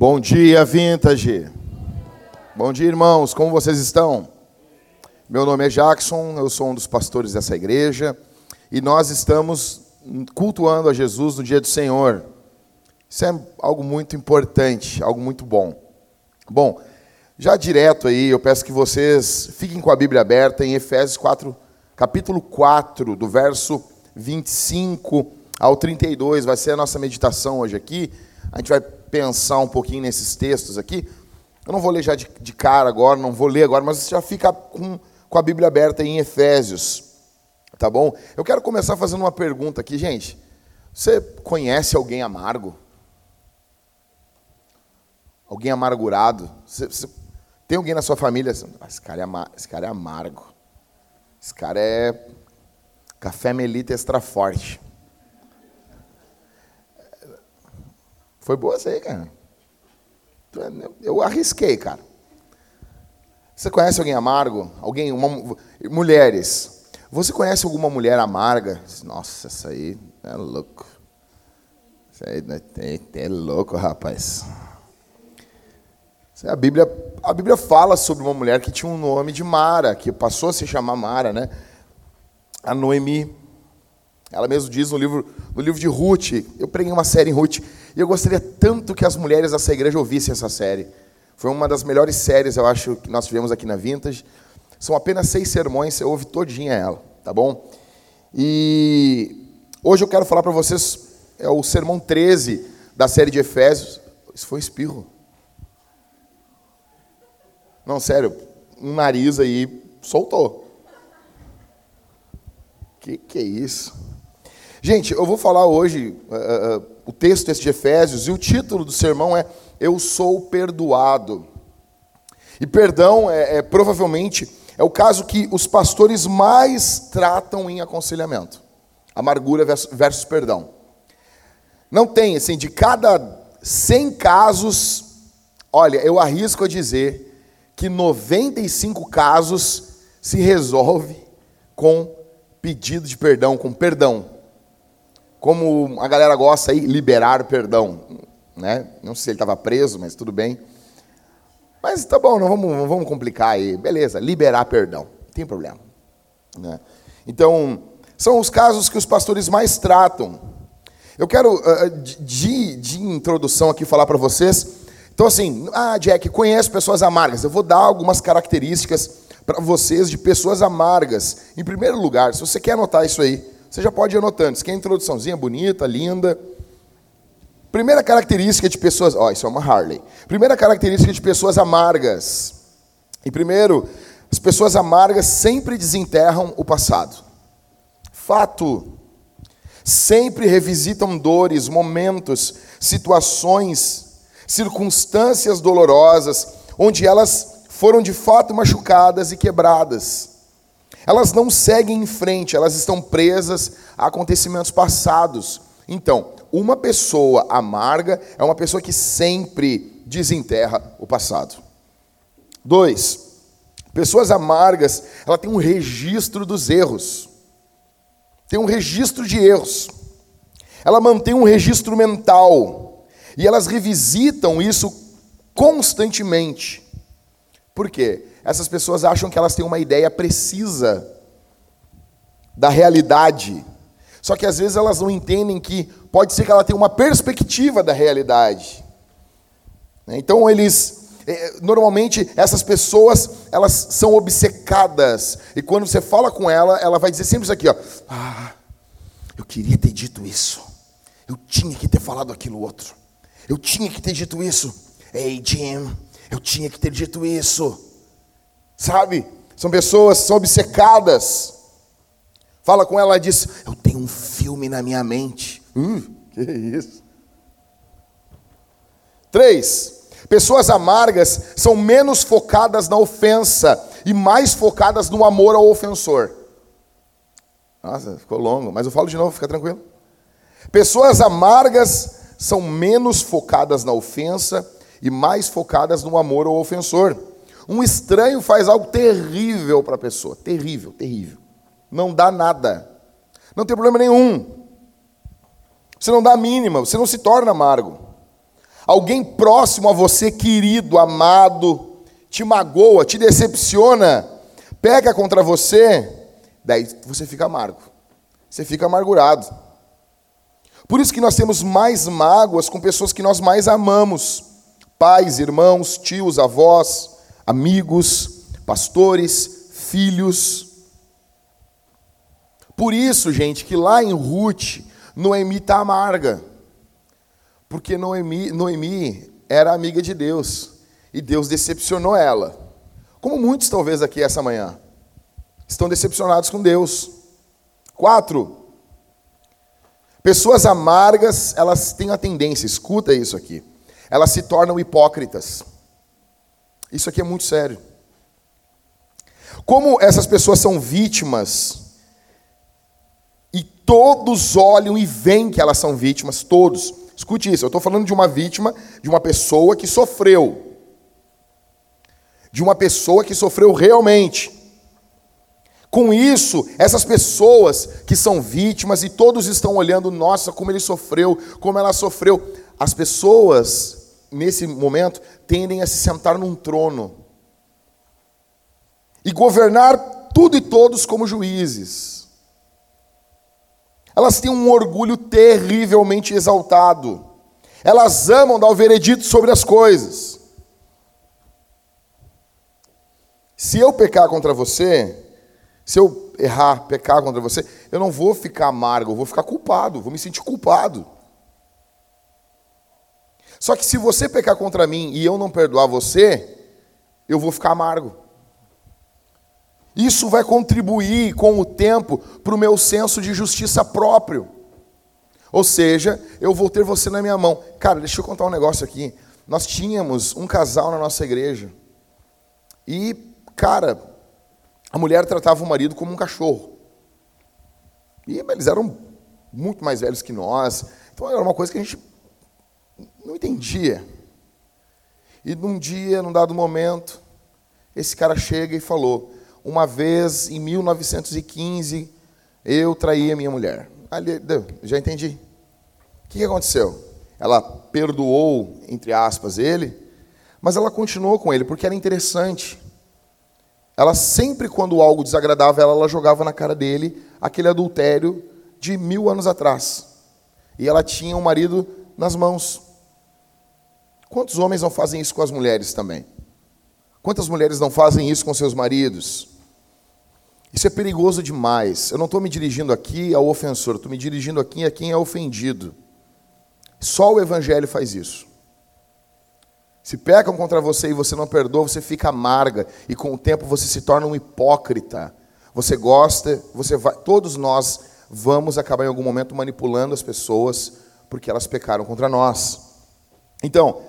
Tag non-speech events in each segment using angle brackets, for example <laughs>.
Bom dia, Vintage. Bom dia, irmãos. Como vocês estão? Meu nome é Jackson, eu sou um dos pastores dessa igreja e nós estamos cultuando a Jesus no dia do Senhor. Isso é algo muito importante, algo muito bom. Bom, já direto aí, eu peço que vocês fiquem com a Bíblia aberta em Efésios 4, capítulo 4, do verso 25 ao 32, vai ser a nossa meditação hoje aqui. A gente vai pensar um pouquinho nesses textos aqui. Eu não vou ler já de, de cara agora, não vou ler agora, mas você já fica com, com a Bíblia aberta em Efésios. Tá bom? Eu quero começar fazendo uma pergunta aqui, gente. Você conhece alguém amargo? Alguém amargurado? Você, você, tem alguém na sua família? Ah, esse, cara é, esse cara é amargo. Esse cara é café melita extra forte. Foi boa essa aí, cara. Eu arrisquei, cara. Você conhece alguém amargo? Alguém, uma, mulheres. Você conhece alguma mulher amarga? Nossa, essa aí é louco. Isso aí é, é louco, rapaz. A Bíblia, a Bíblia fala sobre uma mulher que tinha um nome de Mara, que passou a se chamar Mara, né? A Noemi. Ela mesmo diz no livro, no livro de Ruth, eu preguei uma série em Ruth, e eu gostaria tanto que as mulheres dessa igreja ouvissem essa série. Foi uma das melhores séries, eu acho, que nós tivemos aqui na Vintage. São apenas seis sermões, você ouve todinha ela, tá bom? E hoje eu quero falar para vocês, é o sermão 13 da série de Efésios. Isso foi espirro. Não, sério, um nariz aí soltou. Que que é isso? Gente, eu vou falar hoje uh, uh, o texto esse de Efésios e o título do sermão é Eu sou perdoado. E perdão é, é provavelmente é o caso que os pastores mais tratam em aconselhamento. Amargura versus, versus perdão. Não tem, assim, de cada 100 casos, olha, eu arrisco a dizer que 95 casos se resolve com pedido de perdão, com perdão como a galera gosta aí, liberar perdão. Né? Não sei se ele estava preso, mas tudo bem. Mas tá bom, não vamos, não vamos complicar aí. Beleza, liberar perdão. Não tem problema. Né? Então, são os casos que os pastores mais tratam. Eu quero, uh, de, de introdução aqui, falar para vocês. Então, assim, ah, Jack, conheço pessoas amargas. Eu vou dar algumas características para vocês de pessoas amargas. Em primeiro lugar, se você quer anotar isso aí, você já pode ir anotando. Isso aqui é introduçãozinha bonita, linda. Primeira característica de pessoas. Ó, oh, isso é uma Harley. Primeira característica de pessoas amargas. E primeiro, as pessoas amargas sempre desenterram o passado. Fato. Sempre revisitam dores, momentos, situações, circunstâncias dolorosas, onde elas foram de fato machucadas e quebradas. Elas não seguem em frente, elas estão presas a acontecimentos passados. Então, uma pessoa amarga é uma pessoa que sempre desenterra o passado. Dois, pessoas amargas, ela tem um registro dos erros. Tem um registro de erros. Ela mantém um registro mental. E elas revisitam isso constantemente. Por quê? Essas pessoas acham que elas têm uma ideia precisa da realidade. Só que às vezes elas não entendem que pode ser que ela tenha uma perspectiva da realidade. Então eles eh, normalmente essas pessoas elas são obcecadas e quando você fala com ela, ela vai dizer sempre isso aqui, ó. Ah, eu queria ter dito isso. Eu tinha que ter falado aquilo outro. Eu tinha que ter dito isso. Ei, Jim, eu tinha que ter dito isso. Sabe? São pessoas são obcecadas. Fala com ela e diz: Eu tenho um filme na minha mente. Hum, que isso? Três, pessoas amargas são menos focadas na ofensa e mais focadas no amor ao ofensor. Nossa, ficou longo, mas eu falo de novo, fica tranquilo. Pessoas amargas são menos focadas na ofensa e mais focadas no amor ao ofensor. Um estranho faz algo terrível para a pessoa. Terrível, terrível. Não dá nada. Não tem problema nenhum. Você não dá a mínima, você não se torna amargo. alguém próximo a você, querido, amado, te magoa, te decepciona, peca contra você, daí você fica amargo. Você fica amargurado. Por isso que nós temos mais mágoas com pessoas que nós mais amamos: pais, irmãos, tios, avós, amigos, pastores, filhos. Por isso, gente, que lá em Ruth, Noemi está amarga. Porque Noemi, Noemi era amiga de Deus. E Deus decepcionou ela. Como muitos, talvez, aqui essa manhã, estão decepcionados com Deus. Quatro, pessoas amargas, elas têm a tendência, escuta isso aqui, elas se tornam hipócritas. Isso aqui é muito sério. Como essas pessoas são vítimas, e todos olham e veem que elas são vítimas, todos. Escute isso, eu estou falando de uma vítima, de uma pessoa que sofreu. De uma pessoa que sofreu realmente. Com isso, essas pessoas que são vítimas e todos estão olhando, nossa, como ele sofreu, como ela sofreu. As pessoas, nesse momento, tendem a se sentar num trono e governar tudo e todos como juízes. Elas têm um orgulho terrivelmente exaltado. Elas amam dar o veredito sobre as coisas. Se eu pecar contra você, se eu errar, pecar contra você, eu não vou ficar amargo, eu vou ficar culpado, vou me sentir culpado. Só que se você pecar contra mim e eu não perdoar você, eu vou ficar amargo. Isso vai contribuir com o tempo para o meu senso de justiça próprio. Ou seja, eu vou ter você na minha mão. Cara, deixa eu contar um negócio aqui. Nós tínhamos um casal na nossa igreja. E, cara, a mulher tratava o marido como um cachorro. E eles eram muito mais velhos que nós. Então era uma coisa que a gente não entendia. E num dia, num dado momento, esse cara chega e falou: Uma vez, em 1915, eu traí a minha mulher. Ali, já entendi. O que aconteceu? Ela perdoou, entre aspas, ele, mas ela continuou com ele, porque era interessante. Ela sempre, quando algo desagradava ela, ela jogava na cara dele aquele adultério de mil anos atrás. E ela tinha um marido nas mãos. Quantos homens não fazem isso com as mulheres também? Quantas mulheres não fazem isso com seus maridos? Isso é perigoso demais. Eu não estou me dirigindo aqui ao ofensor, estou me dirigindo aqui a quem é ofendido. Só o Evangelho faz isso. Se pecam contra você e você não perdoa, você fica amarga e com o tempo você se torna um hipócrita. Você gosta, você vai, todos nós vamos acabar em algum momento manipulando as pessoas porque elas pecaram contra nós. Então,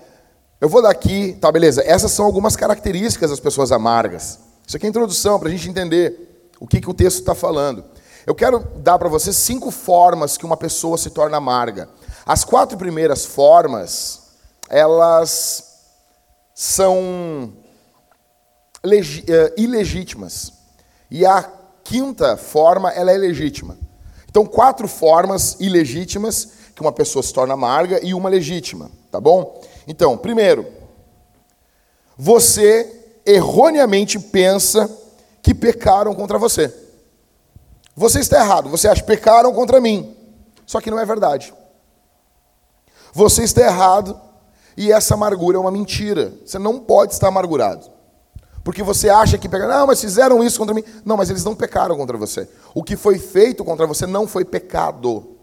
eu vou dar aqui, tá beleza? Essas são algumas características das pessoas amargas. Isso aqui é introdução para a gente entender o que, que o texto está falando. Eu quero dar para você cinco formas que uma pessoa se torna amarga. As quatro primeiras formas, elas são eh, ilegítimas. E a quinta forma, ela é legítima. Então, quatro formas ilegítimas que uma pessoa se torna amarga e uma legítima, tá bom? Então, primeiro, você erroneamente pensa que pecaram contra você. Você está errado, você acha que pecaram contra mim. Só que não é verdade. Você está errado e essa amargura é uma mentira. Você não pode estar amargurado. Porque você acha que pegaram, não, mas fizeram isso contra mim. Não, mas eles não pecaram contra você. O que foi feito contra você não foi pecado.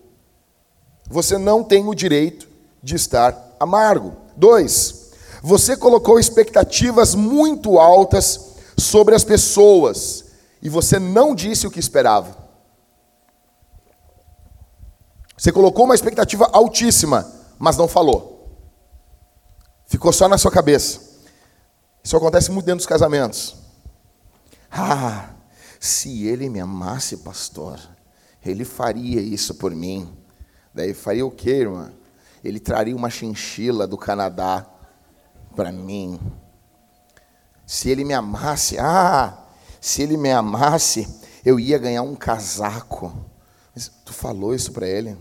Você não tem o direito de estar amargo. Dois, você colocou expectativas muito altas sobre as pessoas e você não disse o que esperava. Você colocou uma expectativa altíssima, mas não falou. Ficou só na sua cabeça. Isso acontece muito dentro dos casamentos. Ah, se ele me amasse, pastor, ele faria isso por mim. Daí faria o quê, irmã? Ele traria uma chinchila do Canadá para mim. Se ele me amasse, ah, se ele me amasse, eu ia ganhar um casaco. Mas tu falou isso para ele?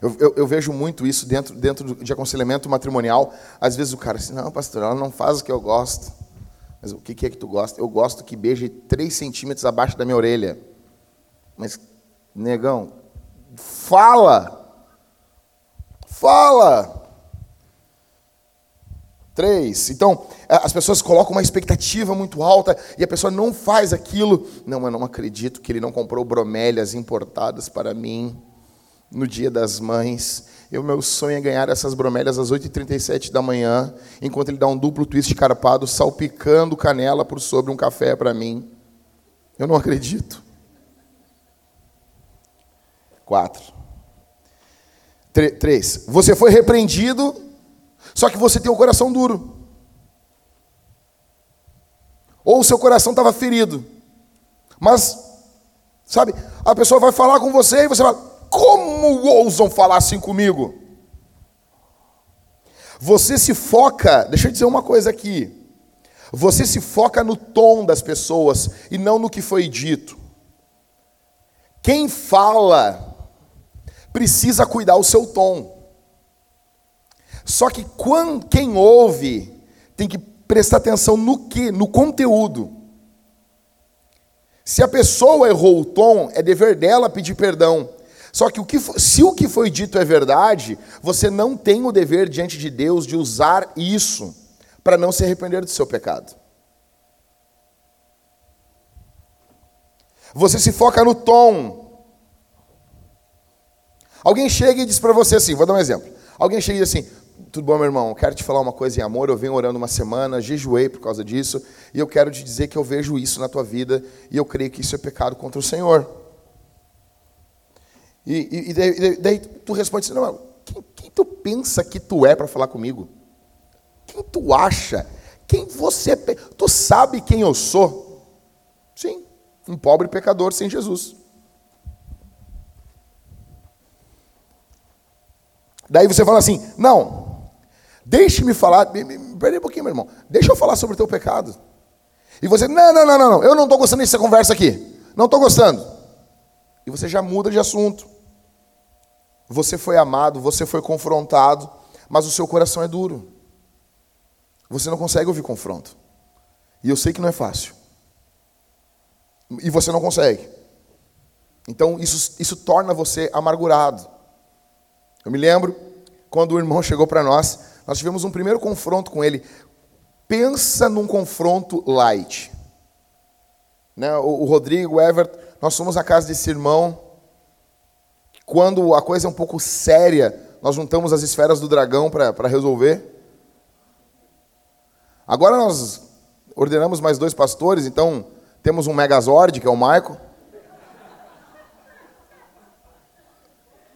Eu, eu, eu, vejo muito isso dentro, dentro de aconselhamento matrimonial. Às vezes o cara diz, não, pastor, ela não faz o que eu gosto. Mas o que, é que tu gosta? Eu gosto que beije 3 centímetros abaixo da minha orelha. Mas, negão, fala! Fala! Três. Então, as pessoas colocam uma expectativa muito alta e a pessoa não faz aquilo. Não, eu não acredito que ele não comprou bromélias importadas para mim no dia das mães. O meu sonho é ganhar essas bromélias às 8h37 da manhã, enquanto ele dá um duplo twist carpado, salpicando canela por sobre um café para mim. Eu não acredito. Quatro. Três. Você foi repreendido, só que você tem o coração duro. Ou o seu coração estava ferido. Mas, sabe, a pessoa vai falar com você e você fala, como ousam falar assim comigo? Você se foca, deixa eu dizer uma coisa aqui. Você se foca no tom das pessoas e não no que foi dito. Quem fala precisa cuidar o seu tom. Só que quem ouve tem que prestar atenção no que? No conteúdo. Se a pessoa errou o tom, é dever dela pedir perdão. Só que, o que se o que foi dito é verdade, você não tem o dever diante de Deus de usar isso para não se arrepender do seu pecado. Você se foca no tom. Alguém chega e diz para você assim, vou dar um exemplo. Alguém chega e diz assim, tudo bom, meu irmão? Quero te falar uma coisa em amor. Eu venho orando uma semana, jejuei por causa disso, e eu quero te dizer que eu vejo isso na tua vida e eu creio que isso é pecado contra o Senhor. E, e, daí, daí, tu responde assim, não, quem, quem tu pensa que tu é para falar comigo? Quem tu acha? Quem você... Tu sabe quem eu sou? Sim, um pobre pecador sem Jesus. Daí você fala assim, não, deixe-me falar, peraí um pouquinho, meu irmão, deixa eu falar sobre o teu pecado. E você, não, não, não, não, eu não estou gostando dessa conversa aqui, não estou gostando. E você já muda de assunto. Você foi amado, você foi confrontado, mas o seu coração é duro. Você não consegue ouvir confronto. E eu sei que não é fácil. E você não consegue. Então isso, isso torna você amargurado. Eu me lembro quando o irmão chegou para nós, nós tivemos um primeiro confronto com ele. Pensa num confronto light. Né? O, o Rodrigo, o Everett, nós fomos à casa desse irmão. Quando a coisa é um pouco séria, nós juntamos as esferas do dragão para resolver. Agora nós ordenamos mais dois pastores, então temos um Megazord, que é o Michael.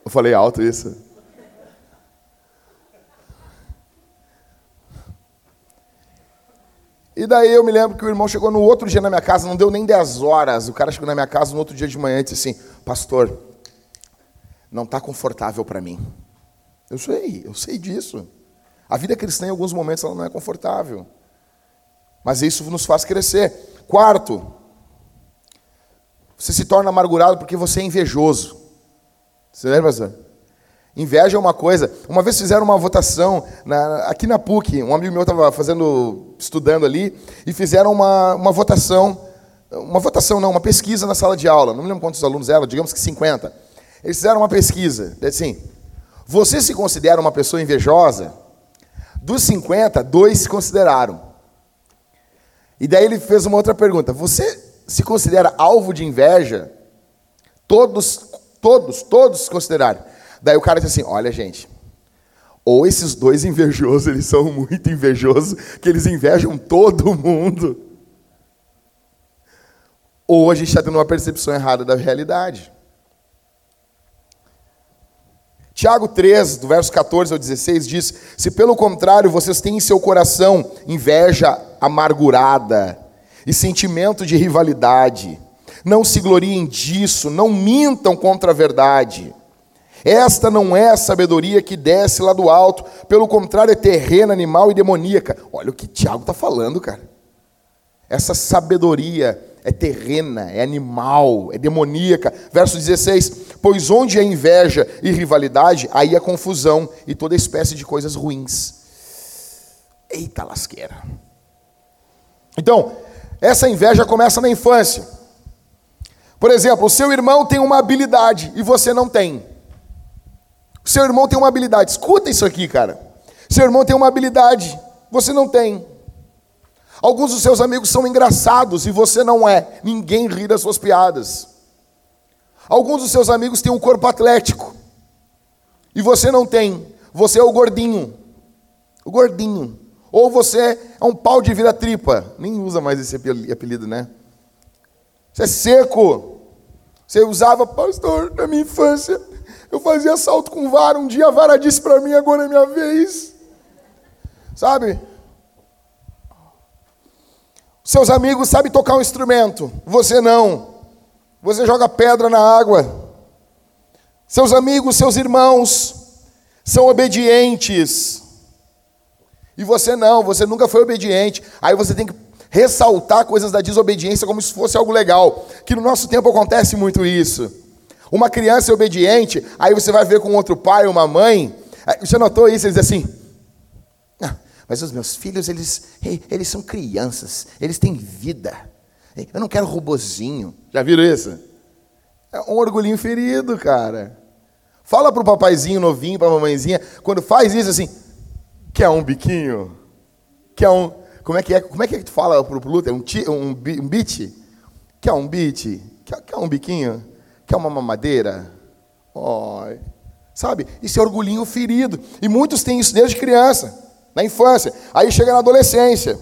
Eu falei alto isso. E daí eu me lembro que o irmão chegou no outro dia na minha casa, não deu nem 10 horas. O cara chegou na minha casa no outro dia de manhã e disse assim: Pastor, não está confortável para mim. Eu sei, eu sei disso. A vida cristã, em alguns momentos, ela não é confortável. Mas isso nos faz crescer. Quarto, você se torna amargurado porque você é invejoso. Você lembra, pastor? Inveja é uma coisa. Uma vez fizeram uma votação na, aqui na PUC, um amigo meu estava fazendo, estudando ali, e fizeram uma, uma votação, uma votação não, uma pesquisa na sala de aula. Não me lembro quantos alunos eram, digamos que 50. Eles fizeram uma pesquisa, assim, você se considera uma pessoa invejosa? Dos 50, dois se consideraram. E daí ele fez uma outra pergunta: você se considera alvo de inveja? Todos, todos, todos se consideraram. Daí o cara disse assim: olha, gente, ou esses dois <laughs> invejosos, eles são muito invejosos, que eles invejam todo mundo. Ou a gente está tendo uma percepção errada da realidade. Tiago 3, do verso 14 ao 16, diz: Se pelo contrário vocês têm em seu coração inveja amargurada e sentimento de rivalidade, não se gloriem disso, não mintam contra a verdade. Esta não é a sabedoria que desce lá do alto, pelo contrário, é terrena, animal e demoníaca. Olha o que Tiago está falando, cara. Essa sabedoria é terrena, é animal, é demoníaca. Verso 16: Pois onde há inveja e rivalidade, aí há confusão e toda espécie de coisas ruins. Eita lasqueira. Então, essa inveja começa na infância. Por exemplo, o seu irmão tem uma habilidade e você não tem. O seu irmão tem uma habilidade. Escuta isso aqui, cara. Seu irmão tem uma habilidade, você não tem. Alguns dos seus amigos são engraçados e você não é. Ninguém ri das suas piadas. Alguns dos seus amigos têm um corpo atlético e você não tem. Você é o gordinho. O gordinho. Ou você é um pau de vira tripa. Nem usa mais esse apelido, né? Você é seco. Você usava, pastor, na minha infância. Eu fazia salto com vara. Um dia a vara disse para mim, agora é minha vez. Sabe? Seus amigos sabem tocar um instrumento. Você não. Você joga pedra na água. Seus amigos, seus irmãos são obedientes. E você não, você nunca foi obediente. Aí você tem que ressaltar coisas da desobediência como se fosse algo legal. Que no nosso tempo acontece muito isso. Uma criança é obediente, aí você vai ver com outro pai, uma mãe. Você notou isso? Eles dizem assim. Ah, mas os meus filhos, eles, eles são crianças, eles têm vida. Eu não quero robozinho. Já viram isso? É um orgulhinho ferido, cara. Fala pro papaizinho novinho, pra mamãezinha, quando faz isso assim, Quer um biquinho? Quer um. Como é que é? Como é que, é que tu fala pro Luther? Um, um, um beat? Quer um beat? Quer, quer um biquinho? Quer uma mamadeira? Oh, sabe? Isso é orgulhinho ferido. E muitos têm isso desde criança, na infância. Aí chega na adolescência.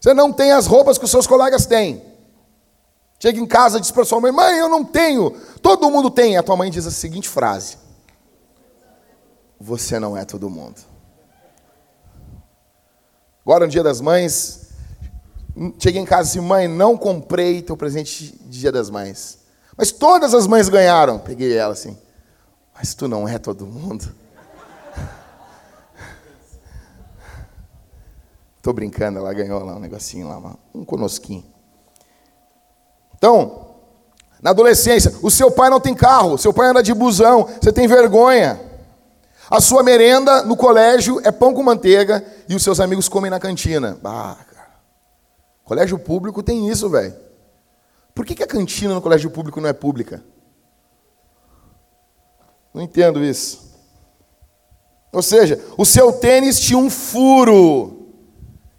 Você não tem as roupas que os seus colegas têm. Chega em casa e diz para sua mãe: Mãe, eu não tenho. Todo mundo tem. A tua mãe diz a seguinte frase: Você não é todo mundo. Agora, no dia das mães, cheguei em casa e disse, mãe, não comprei teu presente de dia das mães. Mas todas as mães ganharam. Peguei ela assim, mas tu não é todo mundo. Estou brincando, ela ganhou lá um negocinho lá, um conosquinho. Então, na adolescência, o seu pai não tem carro, seu pai anda de busão, você tem vergonha. A sua merenda no colégio é pão com manteiga e os seus amigos comem na cantina. Ah, cara. Colégio público tem isso, velho. Por que, que a cantina no colégio público não é pública? Não entendo isso. Ou seja, o seu tênis tinha um furo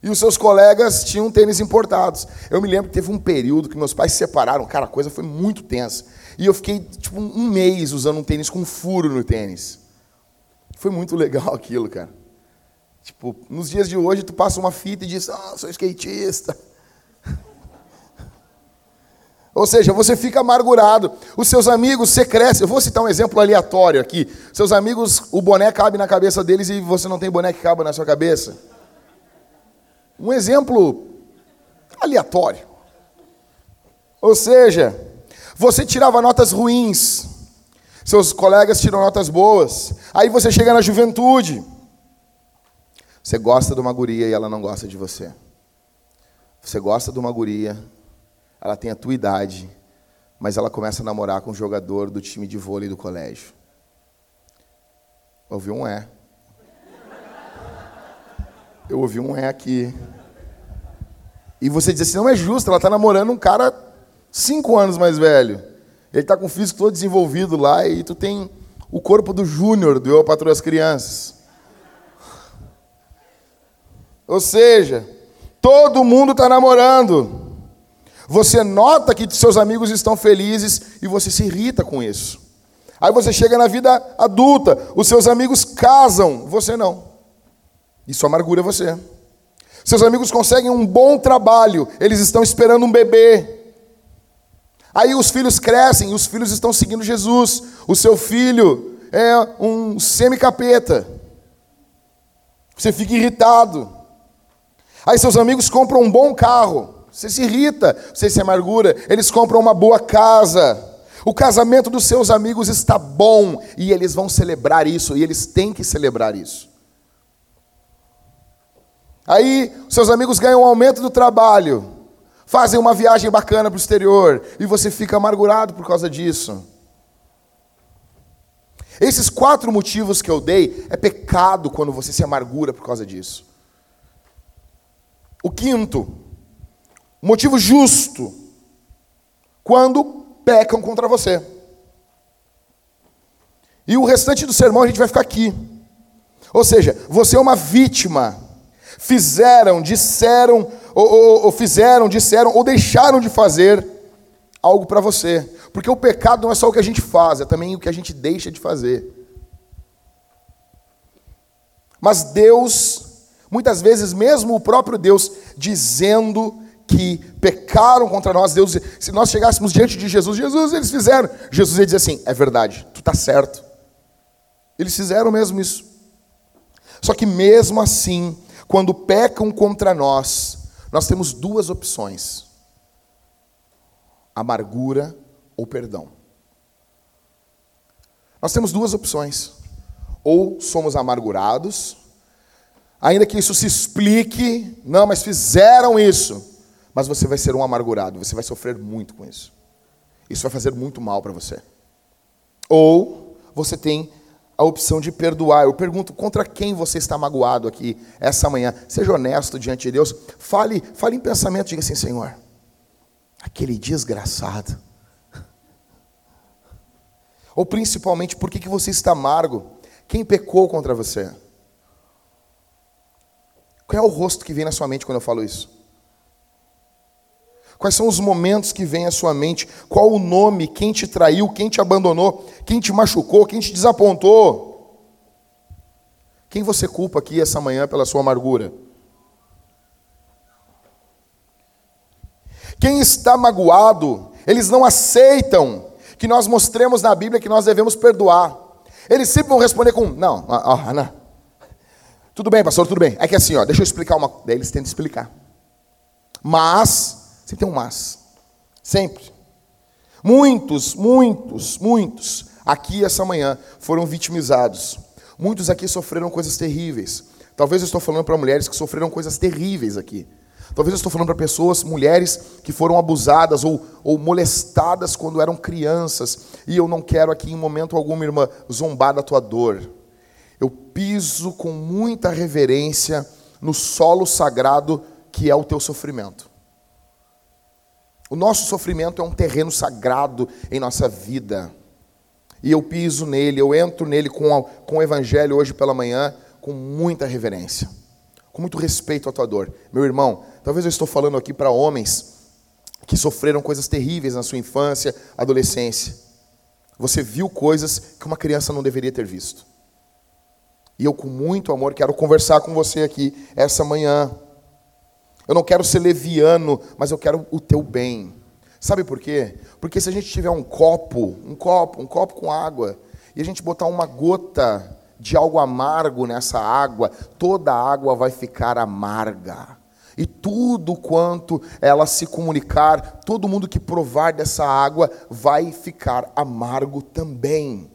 e os seus colegas tinham tênis importados. Eu me lembro que teve um período que meus pais se separaram, cara, a coisa foi muito tensa. E eu fiquei tipo um mês usando um tênis com furo no tênis. Foi muito legal <laughs> aquilo, cara. Tipo, nos dias de hoje, tu passa uma fita e diz, ah, sou skatista. Ou seja, você fica amargurado. Os seus amigos, você cresce. Eu vou citar um exemplo aleatório aqui. Seus amigos, o boné cabe na cabeça deles e você não tem boné que cabe na sua cabeça. Um exemplo aleatório. Ou seja, você tirava notas ruins seus colegas tiram notas boas. Aí você chega na juventude. Você gosta de uma guria e ela não gosta de você. Você gosta de uma guria, ela tem a tua idade, mas ela começa a namorar com um jogador do time de vôlei do colégio. Ouvi um é. Eu ouvi um é aqui. E você diz assim, não é justo, ela está namorando um cara cinco anos mais velho. Ele está com o físico todo desenvolvido lá e tu tem o corpo do Júnior do Eu Patrulho as Crianças. Ou seja, todo mundo está namorando. Você nota que seus amigos estão felizes e você se irrita com isso. Aí você chega na vida adulta, os seus amigos casam, você não. Isso amargura você. Seus amigos conseguem um bom trabalho, eles estão esperando um bebê. Aí os filhos crescem, os filhos estão seguindo Jesus. O seu filho é um semi-capeta. Você fica irritado. Aí seus amigos compram um bom carro. Você se irrita, você se amargura. Eles compram uma boa casa. O casamento dos seus amigos está bom e eles vão celebrar isso, e eles têm que celebrar isso. Aí, seus amigos ganham um aumento do trabalho. fazem uma viagem bacana para o exterior e você fica amargurado por causa disso. Esses quatro motivos que eu dei é pecado quando você se amargura por causa disso. O quinto, motivo justo, quando pecam contra você. E o restante do sermão a gente vai ficar aqui. Ou seja, você é uma vítima. Fizeram, disseram, ou, ou, ou fizeram, disseram, ou deixaram de fazer algo para você. Porque o pecado não é só o que a gente faz, é também o que a gente deixa de fazer. Mas Deus, muitas vezes, mesmo o próprio Deus, dizendo que pecaram contra nós, Deus, se nós chegássemos diante de Jesus, Jesus, eles fizeram. Jesus ia dizer assim: é verdade, tu está certo. Eles fizeram mesmo isso. Só que mesmo assim, quando pecam contra nós, nós temos duas opções: amargura ou perdão. Nós temos duas opções. Ou somos amargurados, ainda que isso se explique, não, mas fizeram isso, mas você vai ser um amargurado, você vai sofrer muito com isso. Isso vai fazer muito mal para você. Ou você tem a opção de perdoar. Eu pergunto contra quem você está magoado aqui essa manhã. Seja honesto diante de Deus. Fale, fale em pensamento, diga assim, Senhor, aquele desgraçado ou principalmente, por que, que você está amargo? Quem pecou contra você? Qual é o rosto que vem na sua mente quando eu falo isso? Quais são os momentos que vêm à sua mente? Qual o nome? Quem te traiu? Quem te abandonou? Quem te machucou? Quem te desapontou? Quem você culpa aqui essa manhã pela sua amargura? Quem está magoado, eles não aceitam que nós mostremos na Bíblia que nós devemos perdoar. Eles sempre vão responder com: Não, ó, não. Tudo bem, pastor, tudo bem. É que assim, ó, deixa eu explicar uma. Daí eles tentam explicar. Mas, sempre tem um mas. Sempre. Muitos, muitos, muitos aqui essa manhã foram vitimizados. Muitos aqui sofreram coisas terríveis. Talvez eu estou falando para mulheres que sofreram coisas terríveis aqui. Talvez eu estou falando para pessoas, mulheres que foram abusadas ou, ou molestadas quando eram crianças. E eu não quero aqui, em momento algum, irmã, zombar da tua dor. Eu piso com muita reverência no solo sagrado que é o teu sofrimento. O nosso sofrimento é um terreno sagrado em nossa vida. E eu piso nele, eu entro nele com, a, com o Evangelho hoje pela manhã com muita reverência, com muito respeito à tua dor. Meu irmão, Talvez eu estou falando aqui para homens que sofreram coisas terríveis na sua infância, adolescência. Você viu coisas que uma criança não deveria ter visto. E eu, com muito amor, quero conversar com você aqui essa manhã. Eu não quero ser leviano, mas eu quero o teu bem. Sabe por quê? Porque se a gente tiver um copo, um copo, um copo com água, e a gente botar uma gota de algo amargo nessa água, toda a água vai ficar amarga. E tudo quanto ela se comunicar, todo mundo que provar dessa água vai ficar amargo também.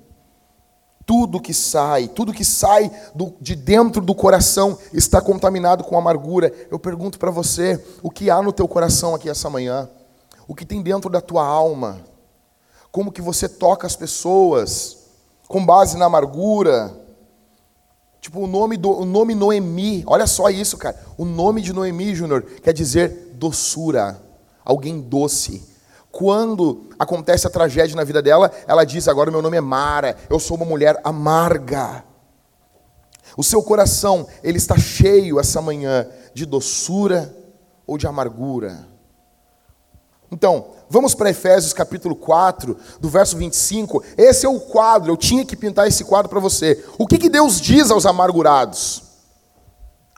Tudo que sai, tudo que sai do, de dentro do coração está contaminado com amargura. Eu pergunto para você, o que há no teu coração aqui essa manhã? O que tem dentro da tua alma? Como que você toca as pessoas com base na amargura? Tipo, o nome, do, o nome Noemi, olha só isso, cara. O nome de Noemi, Júnior, quer dizer doçura, alguém doce. Quando acontece a tragédia na vida dela, ela diz: Agora meu nome é Mara, eu sou uma mulher amarga. O seu coração, ele está cheio essa manhã de doçura ou de amargura? Então, vamos para Efésios capítulo 4, do verso 25. Esse é o quadro, eu tinha que pintar esse quadro para você. O que, que Deus diz aos amargurados?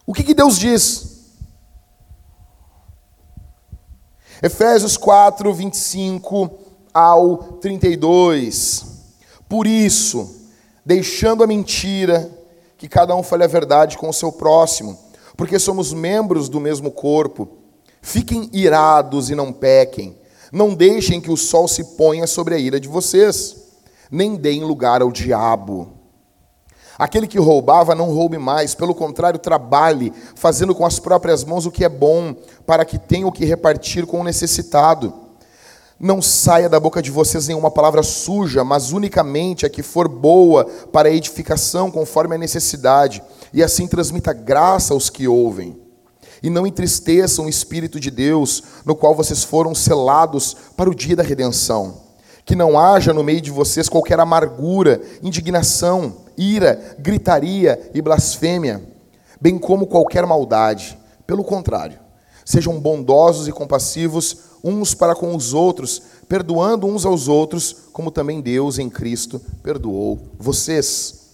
O que, que Deus diz? Efésios 4, 25 ao 32. Por isso, deixando a mentira, que cada um fale a verdade com o seu próximo, porque somos membros do mesmo corpo. Fiquem irados e não pequem. Não deixem que o sol se ponha sobre a ira de vocês, nem deem lugar ao diabo. Aquele que roubava, não roube mais, pelo contrário, trabalhe, fazendo com as próprias mãos o que é bom, para que tenha o que repartir com o necessitado. Não saia da boca de vocês nenhuma palavra suja, mas unicamente a que for boa para a edificação, conforme a necessidade, e assim transmita graça aos que ouvem. E não entristeçam o Espírito de Deus, no qual vocês foram selados para o dia da redenção. Que não haja no meio de vocês qualquer amargura, indignação, ira, gritaria e blasfêmia, bem como qualquer maldade. Pelo contrário, sejam bondosos e compassivos uns para com os outros, perdoando uns aos outros, como também Deus em Cristo perdoou vocês.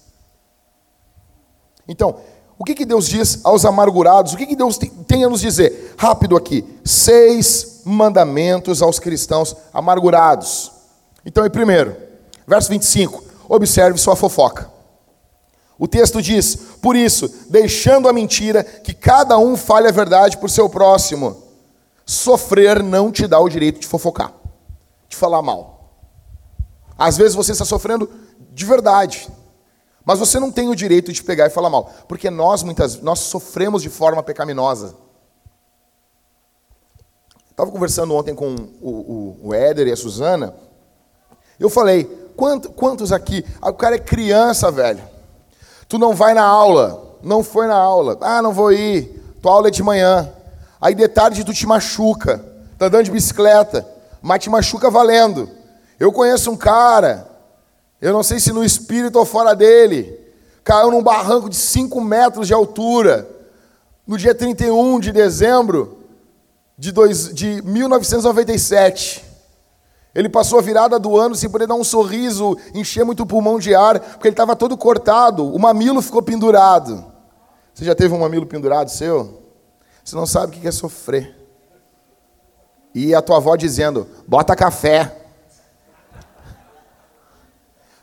Então, o que, que Deus diz aos amargurados? O que, que Deus tem a nos dizer? Rápido aqui: seis mandamentos aos cristãos amargurados. Então, em primeiro, verso 25: observe sua fofoca. O texto diz: Por isso, deixando a mentira, que cada um fale a verdade por seu próximo. Sofrer não te dá o direito de fofocar, de falar mal. Às vezes você está sofrendo de verdade, mas você não tem o direito de pegar e falar mal, porque nós muitas nós sofremos de forma pecaminosa. Estava conversando ontem com o, o, o Éder e a Suzana. Eu falei, quantos, aqui? O cara é criança, velho. Tu não vai na aula, não foi na aula. Ah, não vou ir. Tua aula é de manhã. Aí de tarde tu te machuca. Tá andando de bicicleta, mas te machuca valendo. Eu conheço um cara, eu não sei se no espírito ou fora dele, caiu num barranco de 5 metros de altura, no dia 31 de dezembro de, dois, de 1997. Ele passou a virada do ano sem poder dar um sorriso, encher muito o pulmão de ar, porque ele estava todo cortado, o mamilo ficou pendurado. Você já teve um mamilo pendurado seu? Você não sabe o que é sofrer. E a tua avó dizendo: bota café.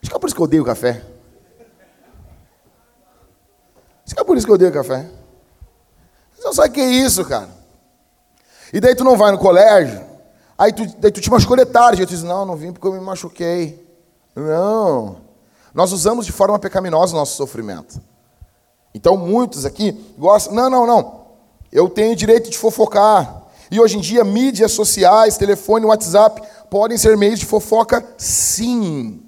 Acho que é por isso que eu odeio café. Acho que é por isso que eu odeio café. Você não sabe o que é isso, cara. E daí tu não vai no colégio, Aí tu, tu te machucou de tarde. Eu disse, não, não vim porque eu me machuquei. Não. Nós usamos de forma pecaminosa o nosso sofrimento. Então muitos aqui gostam, não, não, não. Eu tenho direito de fofocar. E hoje em dia, mídias sociais, telefone, WhatsApp, podem ser meios de fofoca, sim.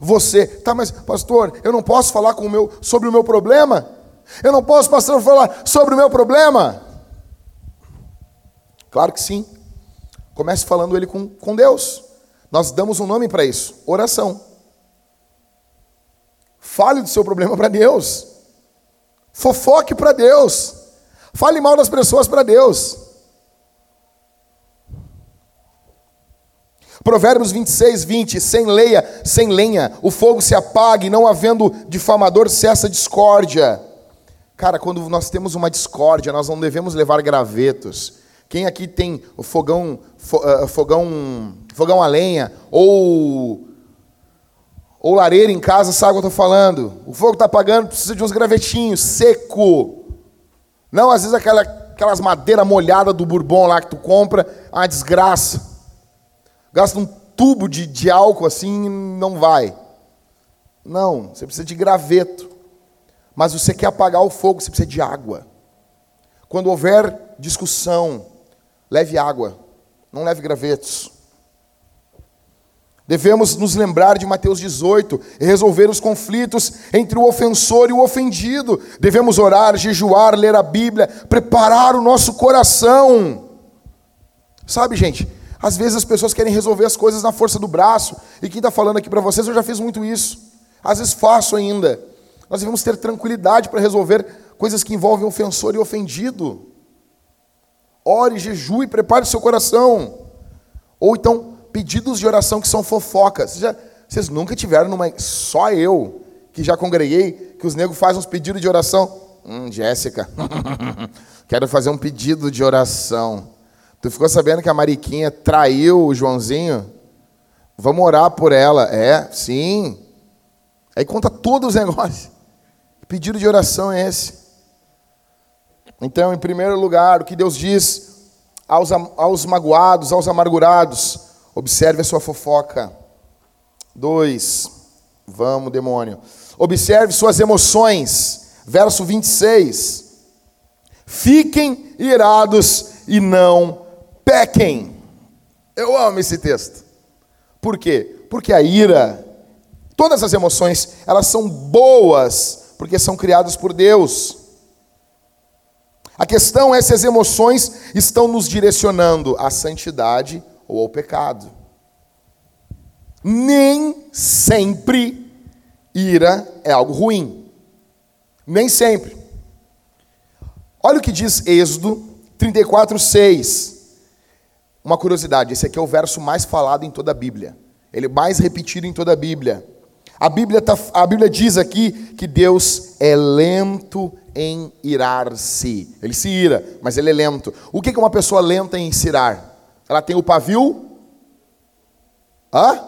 Você, tá, mas pastor, eu não posso falar com o meu, sobre o meu problema? Eu não posso, pastor, falar sobre o meu problema? Claro que sim. Comece falando ele com, com Deus. Nós damos um nome para isso: oração. Fale do seu problema para Deus. Fofoque para Deus. Fale mal das pessoas para Deus. Provérbios 26, 20: sem leia, sem lenha, o fogo se apague, não havendo difamador, cessa discórdia. Cara, quando nós temos uma discórdia, nós não devemos levar gravetos. Quem aqui tem o fogão, eh, fogão, fogão a lenha ou ou lareira em casa, sabe o que eu estou falando? O fogo está apagando, precisa de uns gravetinhos, seco. Não, às vezes aquela, aquelas madeiras molhadas do bourbon lá que tu compra, uma desgraça. Gasta um tubo de, de álcool assim não vai. Não, você precisa de graveto. Mas você quer apagar o fogo, você precisa de água. Quando houver discussão, Leve água, não leve gravetos. Devemos nos lembrar de Mateus 18 e resolver os conflitos entre o ofensor e o ofendido. Devemos orar, jejuar, ler a Bíblia, preparar o nosso coração. Sabe, gente, às vezes as pessoas querem resolver as coisas na força do braço, e quem está falando aqui para vocês, eu já fiz muito isso. Às vezes faço ainda. Nós devemos ter tranquilidade para resolver coisas que envolvem ofensor e ofendido. Ore, jejue, prepare seu coração. Ou então, pedidos de oração que são fofocas. Vocês, já, vocês nunca tiveram numa. Só eu, que já congreguei, que os negros fazem uns pedidos de oração. Hum, Jéssica, <laughs> quero fazer um pedido de oração. Tu ficou sabendo que a Mariquinha traiu o Joãozinho? Vamos orar por ela. É, sim. Aí conta todos os <laughs> negócios. Que pedido de oração é esse? Então, em primeiro lugar, o que Deus diz aos, aos magoados, aos amargurados, observe a sua fofoca. Dois, Vamos, demônio. Observe suas emoções. Verso 26. Fiquem irados e não pequem. Eu amo esse texto. Por quê? Porque a ira, todas as emoções, elas são boas, porque são criadas por Deus. A questão é se as emoções estão nos direcionando à santidade ou ao pecado. Nem sempre ira é algo ruim. Nem sempre. Olha o que diz Êxodo 34, 6. Uma curiosidade, esse aqui é o verso mais falado em toda a Bíblia. Ele é mais repetido em toda a Bíblia. A Bíblia, tá, a Bíblia diz aqui que Deus é lento em irar-se. Ele se ira, mas ele é lento. O que é uma pessoa lenta em se irar? Ela tem o pavio Hã?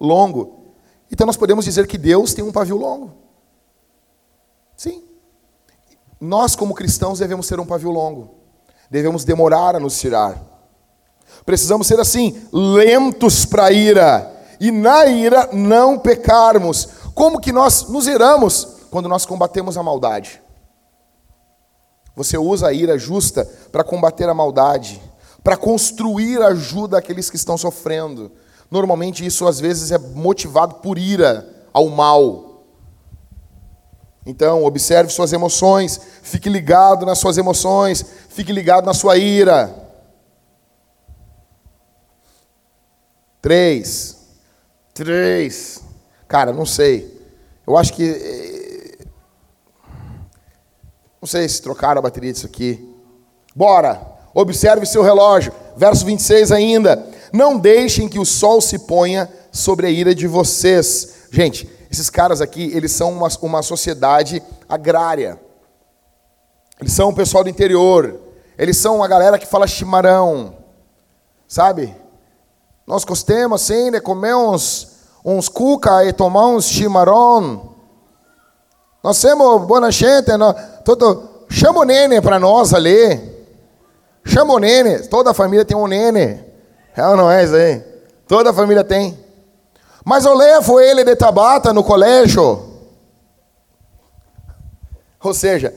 longo. Então nós podemos dizer que Deus tem um pavio longo. Sim. Nós, como cristãos, devemos ter um pavio longo. Devemos demorar a nos tirar. Precisamos ser assim, lentos para a ira. E na ira não pecarmos. Como que nós nos iramos? Quando nós combatemos a maldade. Você usa a ira justa para combater a maldade, para construir ajuda àqueles que estão sofrendo. Normalmente isso às vezes é motivado por ira ao mal. Então, observe suas emoções, fique ligado nas suas emoções, fique ligado na sua ira. Três. Três. Cara, não sei. Eu acho que não sei se trocaram a bateria disso aqui. Bora! Observe seu relógio. Verso 26 ainda. Não deixem que o sol se ponha sobre a ira de vocês. Gente, esses caras aqui, eles são uma, uma sociedade agrária. Eles são o pessoal do interior. Eles são uma galera que fala chimarrão. Sabe? Nós gostamos assim de comer uns, uns cuca e tomar uns chimarrão. Nós temos boa gente, nós, todo, chama o nene para nós ali. Chama o nene. Toda a família tem um nene. É ou não é isso aí? Toda a família tem. Mas eu levo ele de Tabata no colégio. Ou seja,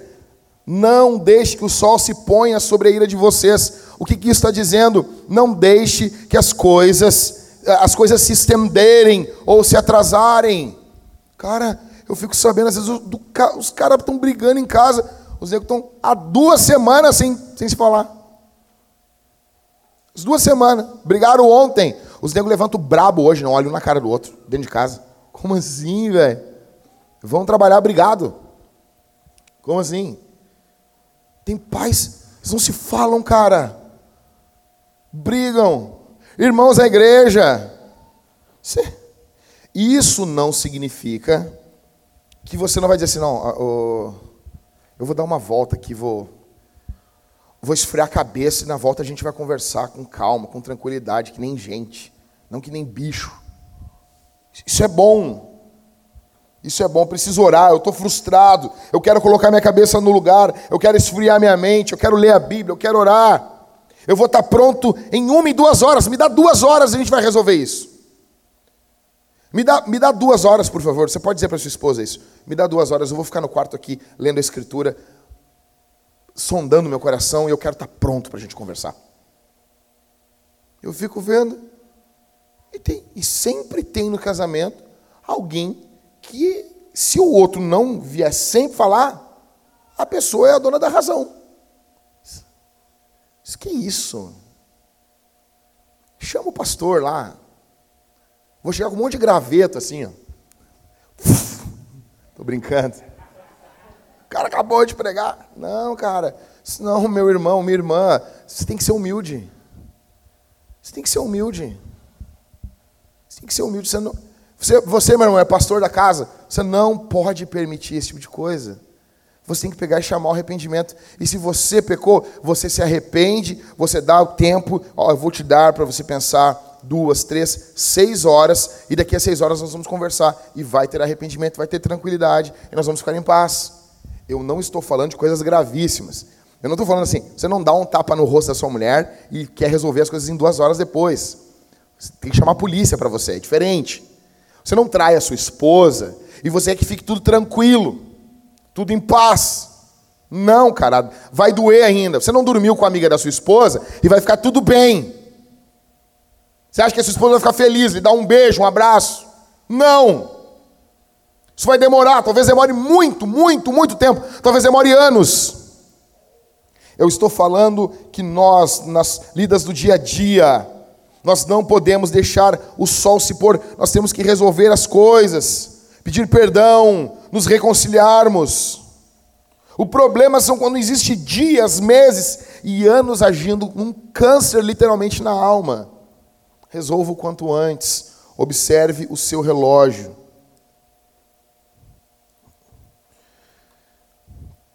não deixe que o sol se ponha sobre a ira de vocês. O que, que isso está dizendo? Não deixe que as coisas, as coisas se estenderem ou se atrasarem. Cara, eu fico sabendo, às vezes, do, os caras estão brigando em casa, os negros estão há duas semanas sem, sem se falar. As duas semanas. Brigaram ontem. Os negros levantam brabo hoje, não olham na cara do outro, dentro de casa. Como assim, velho? Vão trabalhar brigado. Como assim? Tem pais, eles não se falam, cara. Brigam. Irmãos da igreja. Isso não significa que você não vai dizer assim, não, eu vou dar uma volta aqui, vou, vou esfriar a cabeça e na volta a gente vai conversar com calma, com tranquilidade, que nem gente, não que nem bicho. Isso é bom. Isso é bom, preciso orar, eu estou frustrado, eu quero colocar minha cabeça no lugar, eu quero esfriar minha mente, eu quero ler a Bíblia, eu quero orar. Eu vou estar pronto em uma e duas horas, me dá duas horas e a gente vai resolver isso. Me dá, me dá duas horas, por favor. Você pode dizer para sua esposa isso. Me dá duas horas, eu vou ficar no quarto aqui lendo a escritura, sondando meu coração e eu quero estar pronto para a gente conversar. Eu fico vendo. E, tem, e sempre tem no casamento alguém que, se o outro não vier sempre falar, a pessoa é a dona da razão. Isso que é isso? Chama o pastor lá, Vou chegar com um monte de graveto assim, ó. Tô brincando. O cara acabou de pregar. Não, cara. Não, meu irmão, minha irmã. Você tem que ser humilde. Você tem que ser humilde. Você tem que ser humilde. Você, não, você, você, meu irmão, é pastor da casa. Você não pode permitir esse tipo de coisa. Você tem que pegar e chamar o arrependimento. E se você pecou, você se arrepende, você dá o tempo. Ó, eu vou te dar para você pensar duas, três, seis horas, e daqui a seis horas nós vamos conversar. E vai ter arrependimento, vai ter tranquilidade, e nós vamos ficar em paz. Eu não estou falando de coisas gravíssimas. Eu não estou falando assim, você não dá um tapa no rosto da sua mulher e quer resolver as coisas em duas horas depois. Você tem que chamar a polícia para você, é diferente. Você não trai a sua esposa e você quer que fique tudo tranquilo, tudo em paz. Não, cara, vai doer ainda. Você não dormiu com a amiga da sua esposa e vai ficar tudo bem. Você acha que a sua esposa vai ficar feliz, lhe dar um beijo, um abraço? Não. Isso vai demorar, talvez demore muito, muito, muito tempo, talvez demore anos. Eu estou falando que nós, nas lidas do dia a dia, nós não podemos deixar o sol se pôr, nós temos que resolver as coisas, pedir perdão, nos reconciliarmos. O problema são quando existe dias, meses e anos agindo um câncer literalmente na alma. Resolva o quanto antes. Observe o seu relógio.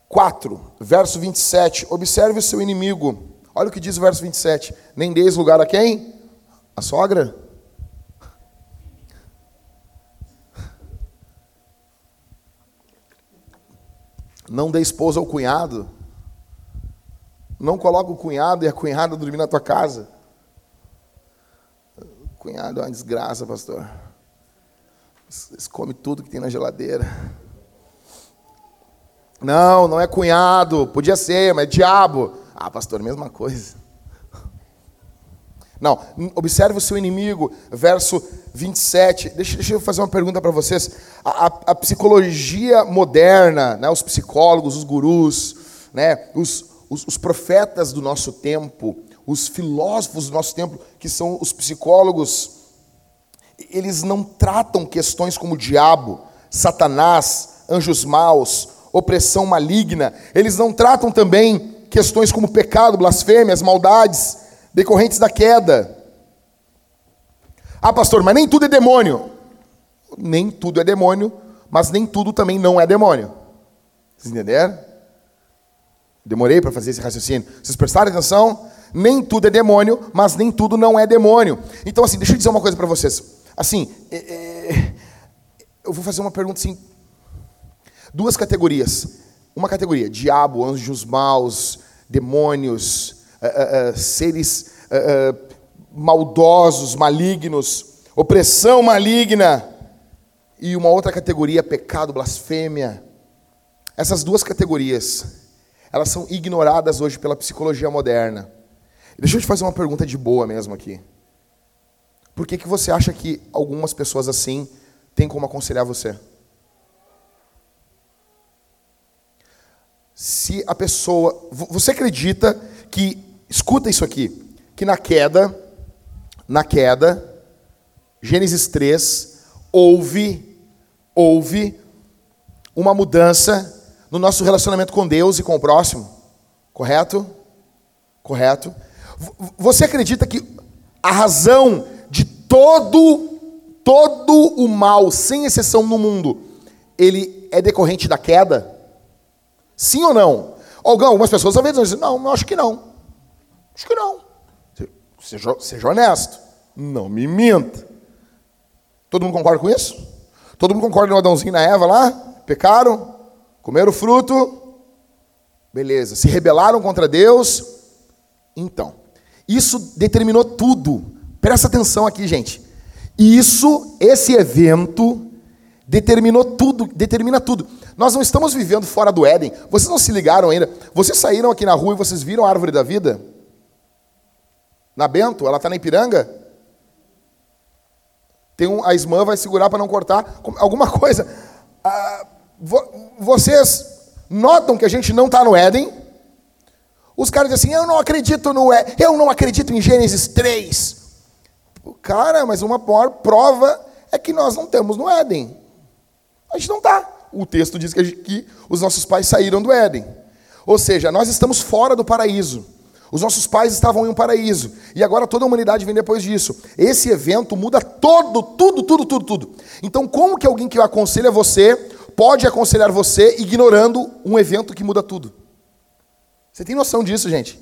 4, verso 27. Observe o seu inimigo. Olha o que diz o verso 27. Nem deis lugar a quem? A sogra? Não dê esposa ao cunhado. Não coloque o cunhado e a cunhada dormir na tua casa. Cunhado é uma desgraça, pastor. Eles comem tudo que tem na geladeira. Não, não é cunhado. Podia ser, mas é diabo. Ah, pastor, mesma coisa. Não, observe o seu inimigo, verso 27. Deixa, deixa eu fazer uma pergunta para vocês. A, a, a, psicologia moderna, né, os psicólogos, os gurus, né, os, os, os profetas do nosso tempo, os filósofos do nosso tempo, que são os psicólogos, eles não tratam questões como diabo, Satanás, anjos maus, opressão maligna. Eles não tratam também questões como pecado, blasfêmias, maldades decorrentes da queda. Ah, pastor, mas nem tudo é demônio. Nem tudo é demônio, mas nem tudo também não é demônio. Vocês entenderam? Demorei para fazer esse raciocínio. Vocês prestaram atenção? Nem tudo é demônio, mas nem tudo não é demônio. Então, assim, deixa eu dizer uma coisa para vocês. Assim, é, é, eu vou fazer uma pergunta assim. Duas categorias. Uma categoria: diabo, anjos maus, demônios, uh, uh, seres uh, maldosos, malignos, opressão maligna, e uma outra categoria, pecado, blasfêmia. Essas duas categorias, elas são ignoradas hoje pela psicologia moderna. Deixa eu te fazer uma pergunta de boa mesmo aqui. Por que, que você acha que algumas pessoas assim têm como aconselhar você? Se a pessoa. Você acredita que Escuta isso aqui, que na queda, na queda, Gênesis 3, houve, houve uma mudança no nosso relacionamento com Deus e com o próximo. Correto? Correto? Você acredita que a razão de todo todo o mal, sem exceção no mundo, ele é decorrente da queda? Sim ou não? Algumas pessoas às vezes dizem, não, eu acho que não. Acho que não. Seja, seja honesto. Não me minta. Todo mundo concorda com isso? Todo mundo concorda no Adãozinho e na Eva lá? Pecaram? Comeram o fruto? Beleza. Se rebelaram contra Deus? Então, isso determinou tudo. Presta atenção aqui, gente. Isso, esse evento, determinou tudo, determina tudo. Nós não estamos vivendo fora do Éden. Vocês não se ligaram ainda? Vocês saíram aqui na rua e vocês viram a árvore da vida? Na Bento, ela está na Ipiranga. Tem um, a Ismã vai segurar para não cortar. Alguma coisa. Ah, vo, vocês notam que a gente não está no Éden? Os caras dizem assim, eu não acredito no Éden, eu não acredito em Gênesis 3. Cara, mas uma maior prova é que nós não estamos no Éden. A gente não está. O texto diz que, gente, que os nossos pais saíram do Éden. Ou seja, nós estamos fora do paraíso. Os nossos pais estavam em um paraíso. E agora toda a humanidade vem depois disso. Esse evento muda todo, tudo, tudo, tudo, tudo. Então, como que alguém que aconselha você pode aconselhar você ignorando um evento que muda tudo? Você tem noção disso, gente?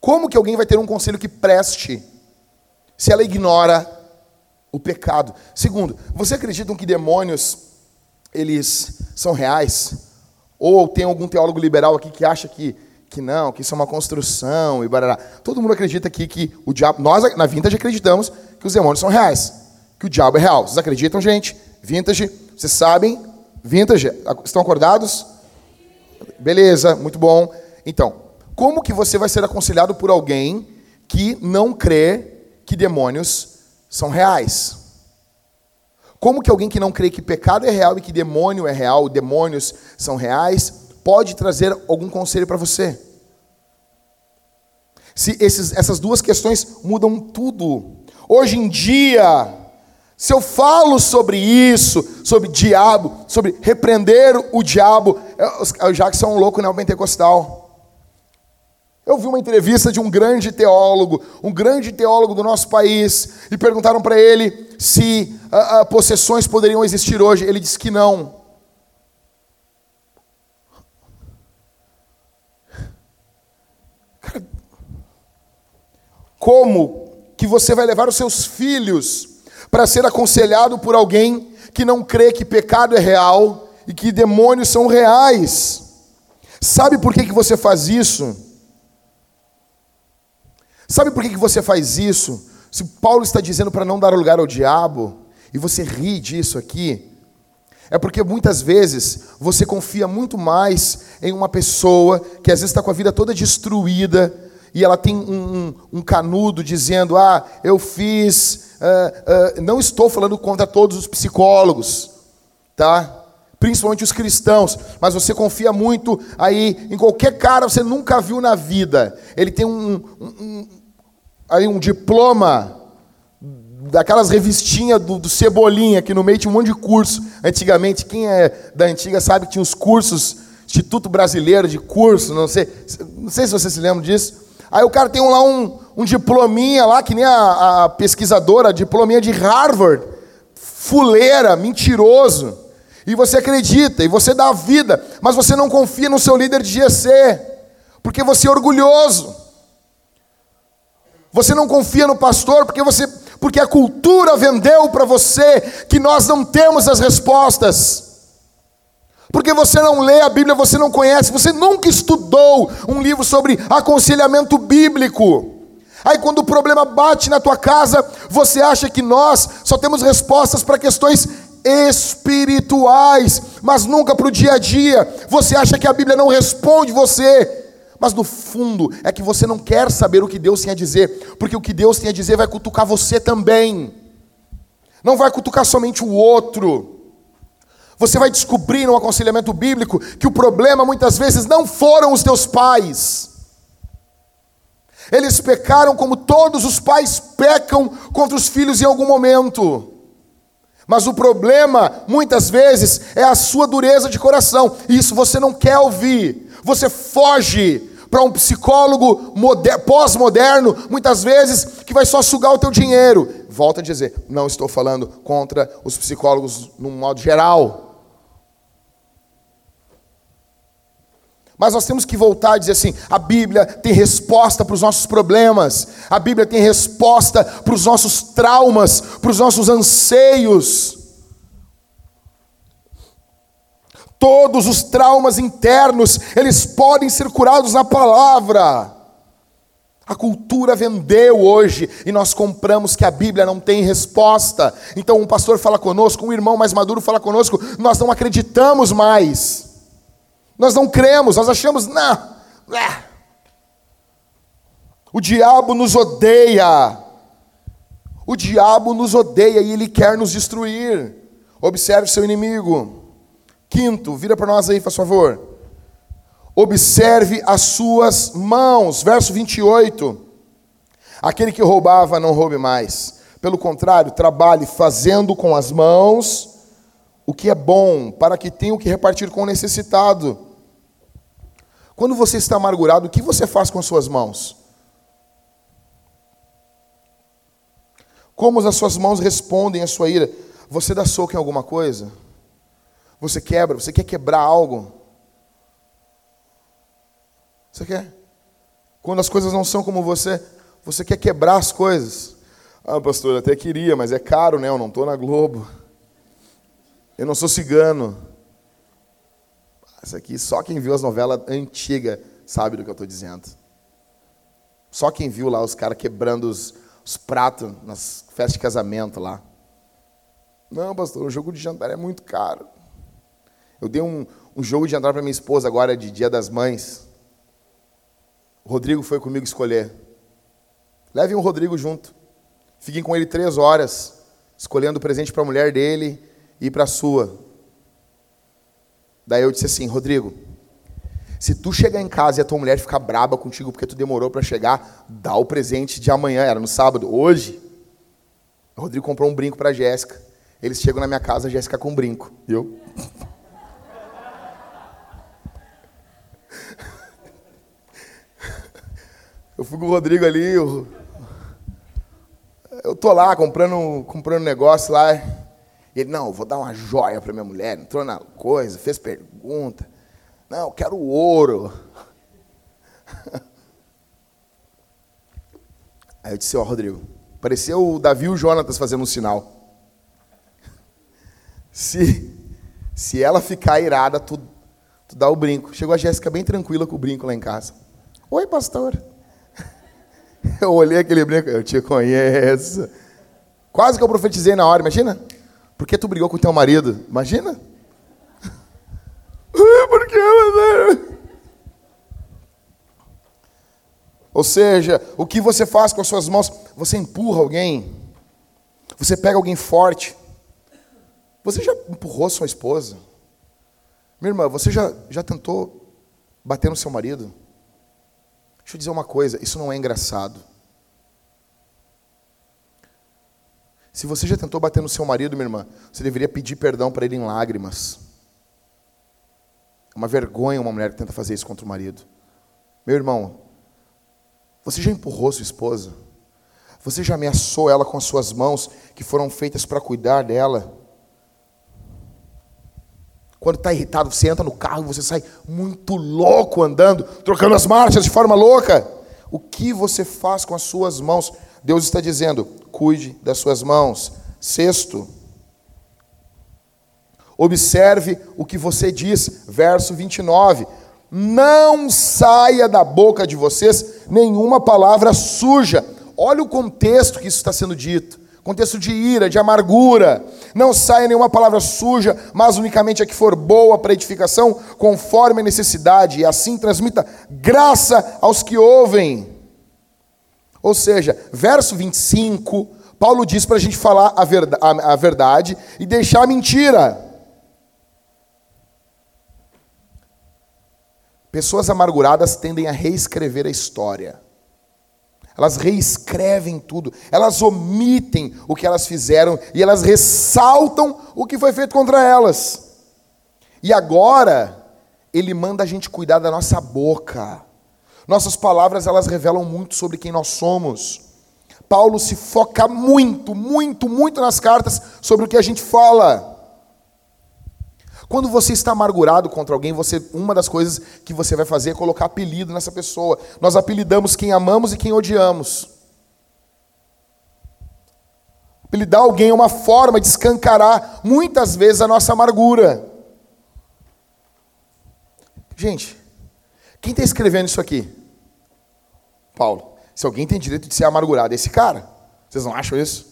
Como que alguém vai ter um conselho que preste se ela ignora o pecado? Segundo, você acredita que demônios eles são reais? Ou tem algum teólogo liberal aqui que acha que que não, que isso é uma construção e barará. Todo mundo acredita aqui que o diabo. Nós, na Vintage, acreditamos que os demônios são reais. que o diabo é real. Vocês acreditam, gente? Vintage, vocês sabem? Vintage, estão acordados? Beleza, muito bom. Então, como que você vai ser aconselhado por alguém que não crê que demônios são reais? Como que alguém que não crê que pecado é real e que demônio é real, demônios são reais, pode trazer algum conselho para você? Se esses, essas duas questões mudam tudo. Hoje em dia, se eu falo sobre isso, sobre diabo, sobre repreender o diabo, eu, já que sou um louco neopentecostal. Eu vi uma entrevista de um grande teólogo, um grande teólogo do nosso país, e perguntaram para ele se uh, uh, possessões poderiam existir hoje. Ele disse que não. Cara, como que você vai levar os seus filhos para ser aconselhado por alguém que não crê que pecado é real e que demônios são reais? Sabe por que, que você faz isso? Sabe por que, que você faz isso? Se Paulo está dizendo para não dar lugar ao diabo, e você ri disso aqui, é porque muitas vezes você confia muito mais em uma pessoa que às vezes está com a vida toda destruída, e ela tem um, um, um canudo dizendo: Ah, eu fiz. Uh, uh, não estou falando contra todos os psicólogos, tá? Principalmente os cristãos, mas você confia muito aí em qualquer cara você nunca viu na vida. Ele tem um, um, aí um diploma daquelas revistinhas do, do, Cebolinha, que no meio tinha um monte de curso. Antigamente, quem é da antiga sabe que tinha os cursos, Instituto Brasileiro de Curso, não sei, não sei se você se lembra disso. Aí o cara tem lá um, um diplominha lá, que nem a, a pesquisadora, diplominha de Harvard, fuleira, mentiroso. E você acredita, e você dá a vida, mas você não confia no seu líder de GC, porque você é orgulhoso. Você não confia no pastor porque você porque a cultura vendeu para você que nós não temos as respostas. Porque você não lê a Bíblia, você não conhece, você nunca estudou um livro sobre aconselhamento bíblico. Aí quando o problema bate na tua casa, você acha que nós só temos respostas para questões espirituais, mas nunca para o dia a dia. Você acha que a Bíblia não responde você, mas no fundo é que você não quer saber o que Deus tem a dizer, porque o que Deus tem a dizer vai cutucar você também, não vai cutucar somente o outro. Você vai descobrir no aconselhamento bíblico que o problema muitas vezes não foram os teus pais. Eles pecaram como todos os pais pecam contra os filhos em algum momento. Mas o problema, muitas vezes, é a sua dureza de coração. E isso você não quer ouvir. Você foge para um psicólogo pós-moderno, muitas vezes, que vai só sugar o teu dinheiro. Volto a dizer, não estou falando contra os psicólogos no modo geral. Mas nós temos que voltar e dizer assim: a Bíblia tem resposta para os nossos problemas, a Bíblia tem resposta para os nossos traumas, para os nossos anseios. Todos os traumas internos, eles podem ser curados na palavra. A cultura vendeu hoje e nós compramos que a Bíblia não tem resposta. Então um pastor fala conosco, um irmão mais maduro fala conosco, nós não acreditamos mais. Nós não cremos, nós achamos, não. O diabo nos odeia. O diabo nos odeia e ele quer nos destruir. Observe seu inimigo. Quinto, vira para nós aí, por favor. Observe as suas mãos. Verso 28. Aquele que roubava, não roube mais. Pelo contrário, trabalhe fazendo com as mãos o que é bom, para que tenha o que repartir com o necessitado. Quando você está amargurado, o que você faz com as suas mãos? Como as suas mãos respondem à sua ira? Você dá soco em alguma coisa? Você quebra? Você quer quebrar algo? Você quer? Quando as coisas não são como você, você quer quebrar as coisas. Ah, pastor, eu até queria, mas é caro, né? Eu não estou na Globo. Eu não sou cigano. Isso aqui, só quem viu as novelas antigas sabe do que eu estou dizendo. Só quem viu lá os caras quebrando os, os pratos nas festas de casamento lá. Não, pastor, o jogo de jantar é muito caro. Eu dei um, um jogo de jantar para minha esposa agora de Dia das Mães. O Rodrigo foi comigo escolher. Levem o Rodrigo junto. Fiquem com ele três horas, escolhendo o presente para a mulher dele e para a sua. Daí eu disse assim, Rodrigo, se tu chegar em casa e a tua mulher ficar braba contigo porque tu demorou para chegar, dá o presente de amanhã, era no sábado, hoje. O Rodrigo comprou um brinco para Jéssica. Eles chegam na minha casa, a Jéssica com um brinco. E eu. <laughs> Eu fui com o Rodrigo ali, eu, eu tô lá comprando, comprando negócio lá. Ele, não, vou dar uma joia para minha mulher. Entrou na coisa, fez pergunta. Não, eu quero ouro. <laughs> Aí eu disse, ó, oh, Rodrigo, pareceu o Davi e o Jonatas fazendo um sinal. Se, se ela ficar irada, tu, tu dá o brinco. Chegou a Jéssica bem tranquila com o brinco lá em casa. Oi, pastor. <laughs> Eu olhei aquele brinco, eu te conheço. Quase que eu profetizei na hora, imagina? Por que tu brigou com teu marido? Imagina? <laughs> Por que, Ou seja, o que você faz com as suas mãos? Você empurra alguém? Você pega alguém forte? Você já empurrou sua esposa? Minha irmã, você já, já tentou bater no seu marido? Deixa eu dizer uma coisa, isso não é engraçado. Se você já tentou bater no seu marido, minha irmã, você deveria pedir perdão para ele em lágrimas. É uma vergonha uma mulher que tenta fazer isso contra o marido. Meu irmão, você já empurrou sua esposa? Você já ameaçou ela com as suas mãos que foram feitas para cuidar dela? Quando está irritado, você entra no carro e você sai muito louco andando, trocando as marchas de forma louca. O que você faz com as suas mãos? Deus está dizendo: cuide das suas mãos. Sexto, observe o que você diz, verso 29. Não saia da boca de vocês nenhuma palavra suja. Olha o contexto que isso está sendo dito contexto de ira, de amargura. Não saia nenhuma palavra suja, mas unicamente a que for boa para edificação, conforme a necessidade, e assim transmita graça aos que ouvem. Ou seja, verso 25, Paulo diz para a gente falar a verdade, a verdade e deixar a mentira. Pessoas amarguradas tendem a reescrever a história. Elas reescrevem tudo, elas omitem o que elas fizeram e elas ressaltam o que foi feito contra elas. E agora, ele manda a gente cuidar da nossa boca. Nossas palavras, elas revelam muito sobre quem nós somos. Paulo se foca muito, muito, muito nas cartas sobre o que a gente fala. Quando você está amargurado contra alguém, você uma das coisas que você vai fazer é colocar apelido nessa pessoa. Nós apelidamos quem amamos e quem odiamos. Apelidar alguém é uma forma de escancarar muitas vezes a nossa amargura. Gente, quem está escrevendo isso aqui? Paulo. Se alguém tem direito de ser amargurado, é esse cara. Vocês não acham isso?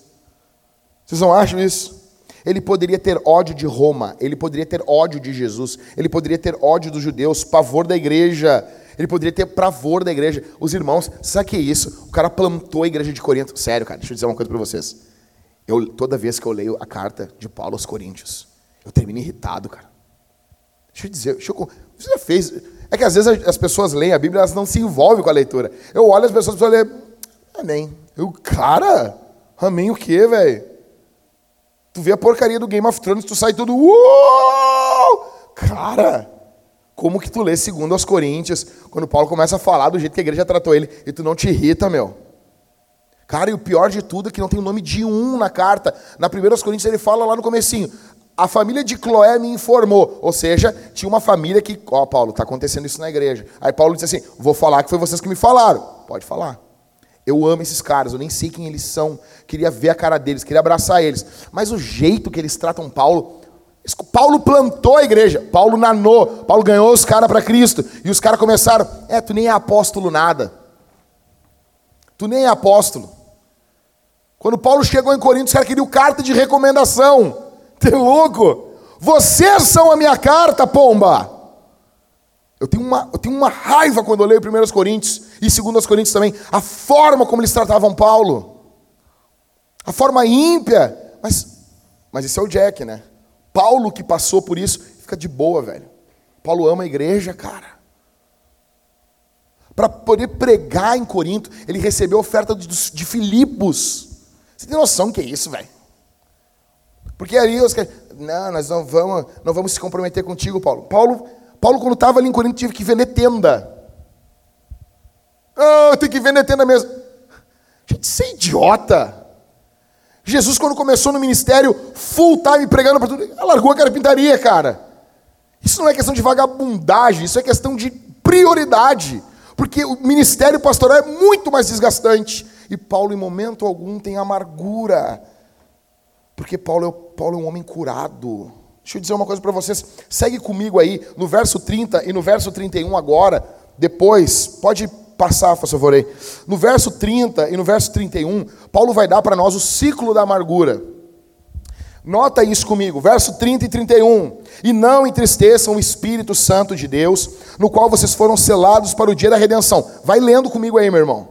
Vocês não acham isso? Ele poderia ter ódio de Roma, ele poderia ter ódio de Jesus, ele poderia ter ódio dos judeus, pavor da igreja, ele poderia ter pavor da igreja. Os irmãos, sabe o que é isso? O cara plantou a igreja de Corinto. Sério, cara, deixa eu dizer uma coisa para vocês. Eu, toda vez que eu leio a carta de Paulo aos Coríntios, eu termino irritado, cara. Deixa eu dizer, deixa eu, você já fez. É que às vezes as pessoas leem a Bíblia, elas não se envolvem com a leitura. Eu olho as pessoas e ler, amém. Eu, cara, amém o quê, velho? Tu vê a porcaria do Game of Thrones, tu sai tudo. Uou! Cara, como que tu lê segundo aos Coríntios, quando Paulo começa a falar do jeito que a igreja tratou ele, e tu não te irrita, meu? Cara, e o pior de tudo é que não tem o nome de um na carta. Na primeira aos Coríntios ele fala lá no comecinho. A família de Cloé me informou. Ou seja, tinha uma família que, ó, oh, Paulo, está acontecendo isso na igreja. Aí Paulo disse assim: vou falar que foi vocês que me falaram. Pode falar. Eu amo esses caras, eu nem sei quem eles são, queria ver a cara deles, queria abraçar eles. Mas o jeito que eles tratam Paulo, Paulo plantou a igreja, Paulo nanou, Paulo ganhou os caras para Cristo. E os caras começaram, é, tu nem é apóstolo nada. Tu nem é apóstolo. Quando Paulo chegou em Corinto, os caras queriam carta de recomendação. Tem louco? Vocês são a minha carta, pomba. Eu tenho uma, eu tenho uma raiva quando eu leio 1 Coríntios e 2 Coríntios também. A forma como eles tratavam Paulo. A forma ímpia. Mas, mas esse é o Jack, né? Paulo que passou por isso, fica de boa, velho. Paulo ama a igreja, cara. Para poder pregar em Corinto, ele recebeu a oferta de, de Filipos. Você tem noção que é isso, velho? Porque ali os caras, não, nós não vamos, não vamos se comprometer contigo, Paulo. Paulo, Paulo quando estava ali em Corinto, teve que vender tenda. Ah, tem que vender tenda mesmo. Gente, você é idiota. Jesus, quando começou no ministério, full time pregando para tudo, largou a carpintaria, cara. Isso não é questão de vagabundagem, isso é questão de prioridade. Porque o ministério pastoral é muito mais desgastante. E Paulo, em momento algum, tem amargura. Porque Paulo é, Paulo é um homem curado. Deixa eu dizer uma coisa para vocês. Segue comigo aí, no verso 30 e no verso 31 agora. Depois, pode passar, por favor aí. No verso 30 e no verso 31, Paulo vai dar para nós o ciclo da amargura. Nota isso comigo, verso 30 e 31. E não entristeçam o Espírito Santo de Deus, no qual vocês foram selados para o dia da redenção. Vai lendo comigo aí, meu irmão.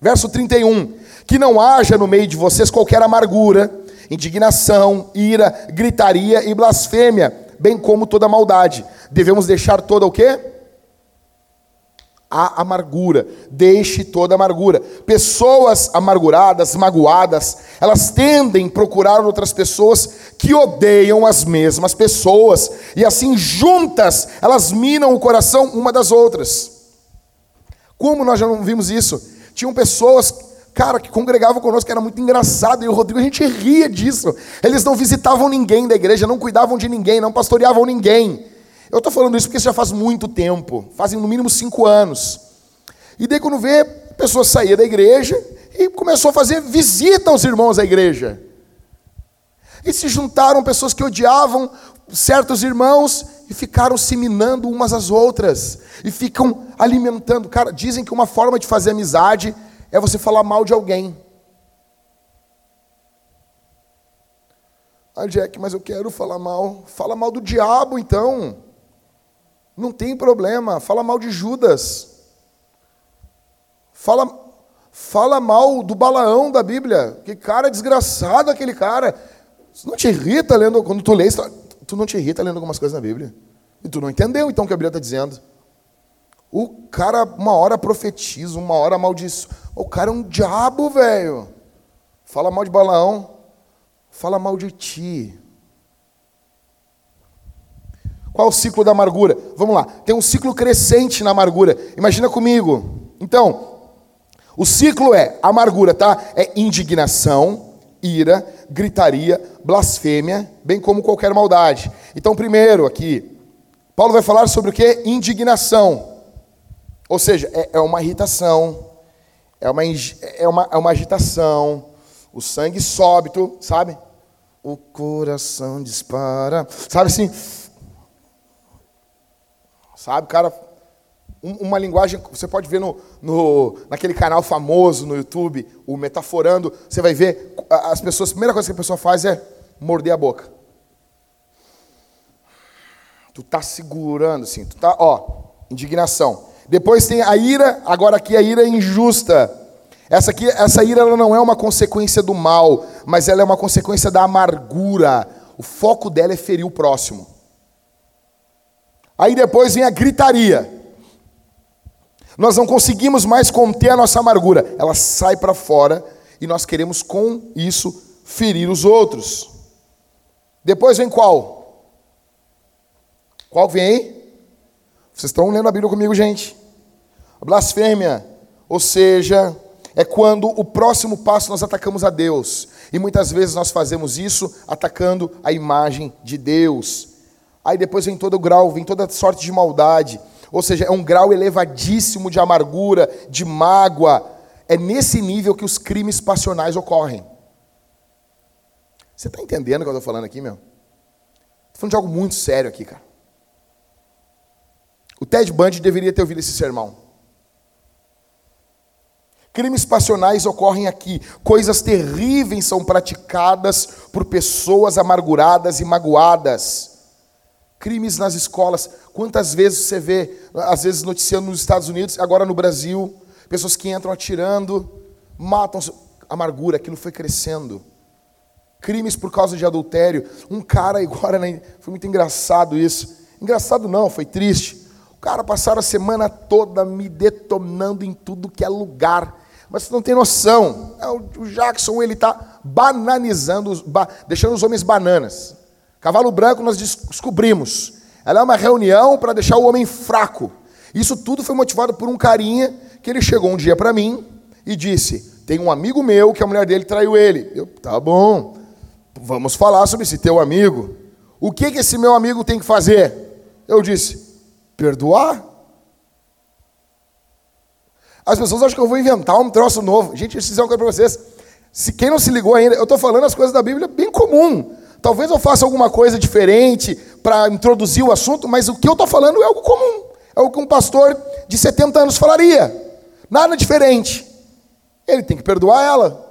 Verso 31. Que não haja no meio de vocês qualquer amargura, indignação, ira, gritaria e blasfêmia, bem como toda maldade. Devemos deixar toda o quê? a amargura. Deixe toda amargura. Pessoas amarguradas, magoadas, elas tendem a procurar outras pessoas que odeiam as mesmas pessoas. E assim, juntas, elas minam o coração uma das outras. Como nós já não vimos isso? Tinham pessoas, cara, que congregavam conosco, era muito engraçado, e o Rodrigo, a gente ria disso. Eles não visitavam ninguém da igreja, não cuidavam de ninguém, não pastoreavam ninguém. Eu estou falando isso porque isso já faz muito tempo, fazem no mínimo cinco anos. E daí quando vê, a pessoa saía da igreja e começou a fazer visita aos irmãos da igreja. E se juntaram pessoas que odiavam certos irmãos e ficaram se minando umas às outras. E ficam alimentando. Cara, dizem que uma forma de fazer amizade é você falar mal de alguém. Ah, Jack, mas eu quero falar mal. Fala mal do diabo, então. Não tem problema. Fala mal de Judas. Fala, fala mal do Balaão da Bíblia. Que cara desgraçado aquele cara. Isso não te irrita lendo, quando tu lê, tu não te irrita lendo algumas coisas na Bíblia. E tu não entendeu então o que a Bíblia está dizendo. O cara, uma hora profetiza, uma hora amaldiçoa. O cara é um diabo, velho. Fala mal de Balaão. Fala mal de ti. Qual o ciclo da amargura? Vamos lá. Tem um ciclo crescente na amargura. Imagina comigo. Então, o ciclo é amargura, tá? É indignação, ira, gritaria, blasfêmia, bem como qualquer maldade. Então, primeiro aqui, Paulo vai falar sobre o que? Indignação. Ou seja, é, é uma irritação, é uma, é, uma, é uma agitação, o sangue súbito, sabe? O coração dispara, sabe assim? Sabe, cara, uma linguagem, você pode ver no, no, naquele canal famoso no YouTube, o Metaforando, você vai ver as pessoas, a primeira coisa que a pessoa faz é morder a boca. Tu tá segurando assim, tu tá, ó, indignação. Depois tem a ira, agora aqui a ira é injusta. Essa aqui, essa ira ela não é uma consequência do mal, mas ela é uma consequência da amargura. O foco dela é ferir o próximo. Aí depois vem a gritaria. Nós não conseguimos mais conter a nossa amargura. Ela sai para fora e nós queremos com isso ferir os outros. Depois vem qual? Qual vem? Vocês estão lendo a Bíblia comigo, gente? A blasfêmia, ou seja, é quando o próximo passo nós atacamos a Deus. E muitas vezes nós fazemos isso atacando a imagem de Deus. Aí depois vem todo o grau, vem toda sorte de maldade. Ou seja, é um grau elevadíssimo de amargura, de mágoa. É nesse nível que os crimes passionais ocorrem. Você está entendendo o que eu estou falando aqui, meu? Estou falando de algo muito sério aqui, cara. O Ted Bundy deveria ter ouvido esse sermão. Crimes passionais ocorrem aqui. Coisas terríveis são praticadas por pessoas amarguradas e magoadas. Crimes nas escolas. Quantas vezes você vê, às vezes noticiando nos Estados Unidos, agora no Brasil, pessoas que entram atirando, matam. Amargura, aquilo foi crescendo. Crimes por causa de adultério. Um cara <laughs> agora, né, foi muito engraçado isso. Engraçado não, foi triste. O cara passaram a semana toda me detonando em tudo que é lugar. Mas você não tem noção. É, o Jackson, ele está bananizando, deixando os homens bananas. Cavalo branco nós descobrimos. Ela é uma reunião para deixar o homem fraco. Isso tudo foi motivado por um carinha que ele chegou um dia para mim e disse: Tem um amigo meu que a mulher dele traiu ele. Eu, tá bom, vamos falar sobre esse teu amigo. O que, que esse meu amigo tem que fazer? Eu disse: Perdoar? As pessoas acham que eu vou inventar um troço novo. Gente, deixa eu dizer uma coisa para vocês. Se quem não se ligou ainda, eu estou falando as coisas da Bíblia bem comum. Talvez eu faça alguma coisa diferente para introduzir o assunto, mas o que eu estou falando é algo comum. É o que um pastor de 70 anos falaria. Nada diferente. Ele tem que perdoar ela.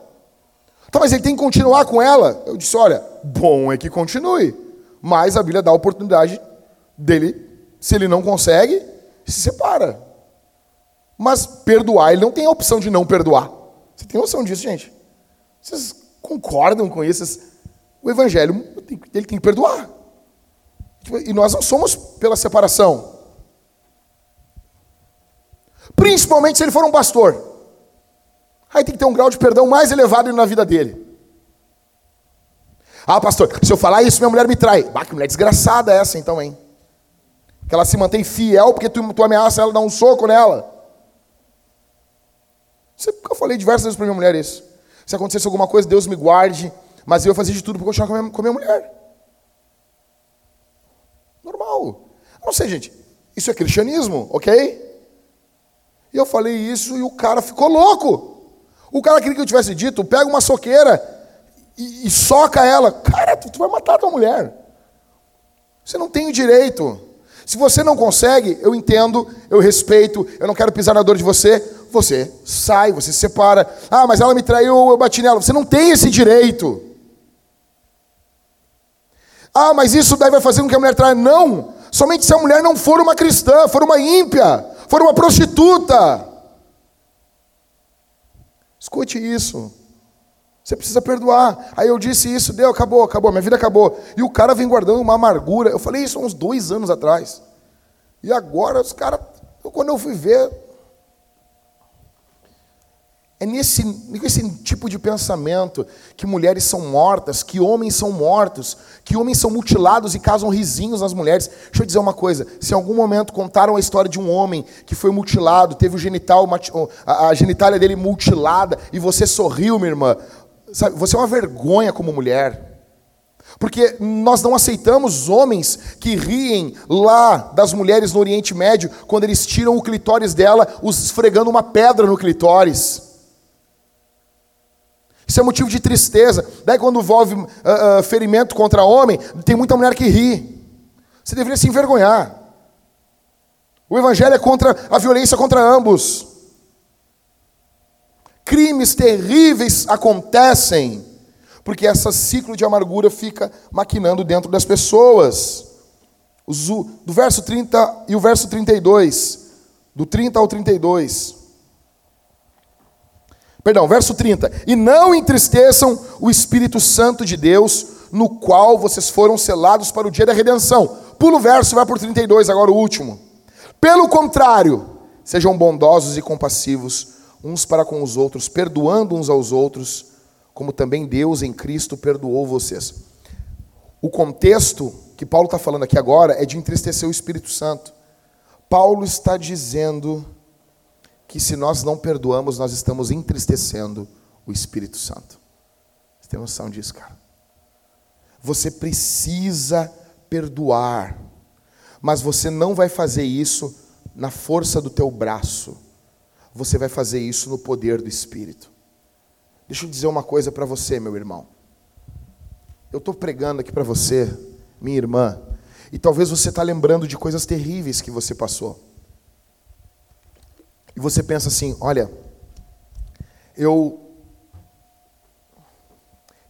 Então, mas ele tem que continuar com ela. Eu disse: olha, bom é que continue. Mas a Bíblia dá a oportunidade dele se ele não consegue, se separa. Mas perdoar, ele não tem a opção de não perdoar. Você tem noção disso, gente? Vocês concordam com isso? O evangelho, ele tem que perdoar. E nós não somos pela separação. Principalmente se ele for um pastor. Aí tem que ter um grau de perdão mais elevado na vida dele. Ah, pastor, se eu falar isso, minha mulher me trai. Bah, que mulher desgraçada é essa então, hein? Que ela se mantém fiel porque tu, tu ameaça ela dar um soco nela. Eu falei diversas vezes para minha mulher isso. Se acontecesse alguma coisa, Deus me guarde, mas eu fazia de tudo para continuar com a, minha, com a minha mulher. Normal. Não sei, gente. Isso é cristianismo, ok? E eu falei isso e o cara ficou louco. O cara queria que eu tivesse dito: pega uma soqueira e, e soca ela. Cara, tu, tu vai matar tua mulher. Você não tem o direito. Se você não consegue, eu entendo, eu respeito, eu não quero pisar na dor de você, você sai, você se separa. Ah, mas ela me traiu, eu bati nela. Você não tem esse direito. Ah, mas isso daí vai fazer com que a mulher traia. Não! Somente se a mulher não for uma cristã, for uma ímpia, for uma prostituta. Escute isso. Você precisa perdoar. Aí eu disse isso, deu, acabou, acabou, minha vida acabou. E o cara vem guardando uma amargura. Eu falei isso há uns dois anos atrás. E agora os caras, quando eu fui ver, é nesse, nesse tipo de pensamento que mulheres são mortas, que homens são mortos, que homens são mutilados e casam risinhos nas mulheres. Deixa eu dizer uma coisa: se em algum momento contaram a história de um homem que foi mutilado, teve o genital, a genitália dele mutilada, e você sorriu, minha irmã, Sabe, você é uma vergonha como mulher. Porque nós não aceitamos homens que riem lá das mulheres no Oriente Médio quando eles tiram o clitóris dela, os esfregando uma pedra no clitóris. Isso é motivo de tristeza. Daí, quando envolve uh, uh, ferimento contra homem, tem muita mulher que ri. Você deveria se envergonhar. O Evangelho é contra a violência contra ambos crimes terríveis acontecem, porque esse ciclo de amargura fica maquinando dentro das pessoas. Do verso 30 e o verso 32, do 30 ao 32. Perdão, verso 30. E não entristeçam o Espírito Santo de Deus, no qual vocês foram selados para o dia da redenção. Pula o verso, vai por 32, agora o último. Pelo contrário, sejam bondosos e compassivos uns para com os outros, perdoando uns aos outros, como também Deus em Cristo perdoou vocês. O contexto que Paulo está falando aqui agora é de entristecer o Espírito Santo. Paulo está dizendo que se nós não perdoamos, nós estamos entristecendo o Espírito Santo. Você tem noção disso, cara? Você precisa perdoar, mas você não vai fazer isso na força do teu braço você vai fazer isso no poder do Espírito. Deixa eu dizer uma coisa para você, meu irmão. Eu estou pregando aqui para você, minha irmã, e talvez você está lembrando de coisas terríveis que você passou. E você pensa assim: olha, Eu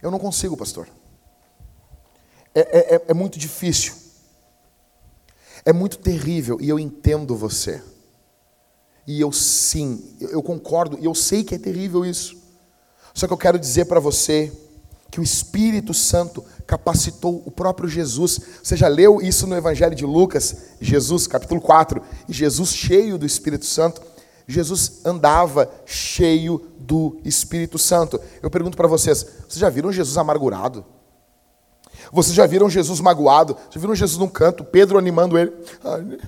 eu não consigo, pastor. É, é, é, é muito difícil. É muito terrível e eu entendo você. E eu sim, eu concordo e eu sei que é terrível isso. Só que eu quero dizer para você que o Espírito Santo capacitou o próprio Jesus. Você já leu isso no Evangelho de Lucas, Jesus, capítulo 4, e Jesus cheio do Espírito Santo. Jesus andava cheio do Espírito Santo. Eu pergunto para vocês: vocês já viram Jesus amargurado? Vocês já viram Jesus magoado? Já viram Jesus num canto, Pedro animando ele? Ai,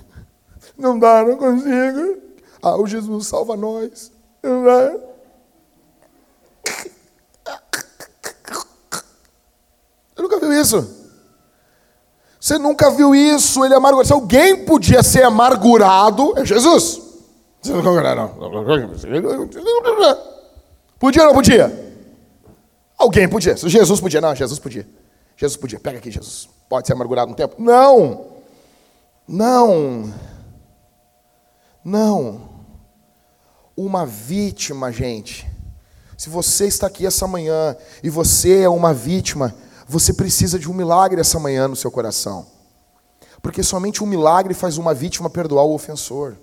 não dá, não consigo. Ah, o Jesus salva nós. Não dá. Você nunca viu isso? Você nunca viu isso? Ele é amargurado. Se alguém podia ser amargurado, é Jesus. Você não Podia ou não podia? Alguém podia. Jesus podia. Não, Jesus podia. Jesus podia. Pega aqui, Jesus. Pode ser amargurado um tempo? Não. Não. Não. Uma vítima, gente. Se você está aqui essa manhã e você é uma vítima, você precisa de um milagre essa manhã no seu coração. Porque somente um milagre faz uma vítima perdoar o ofensor.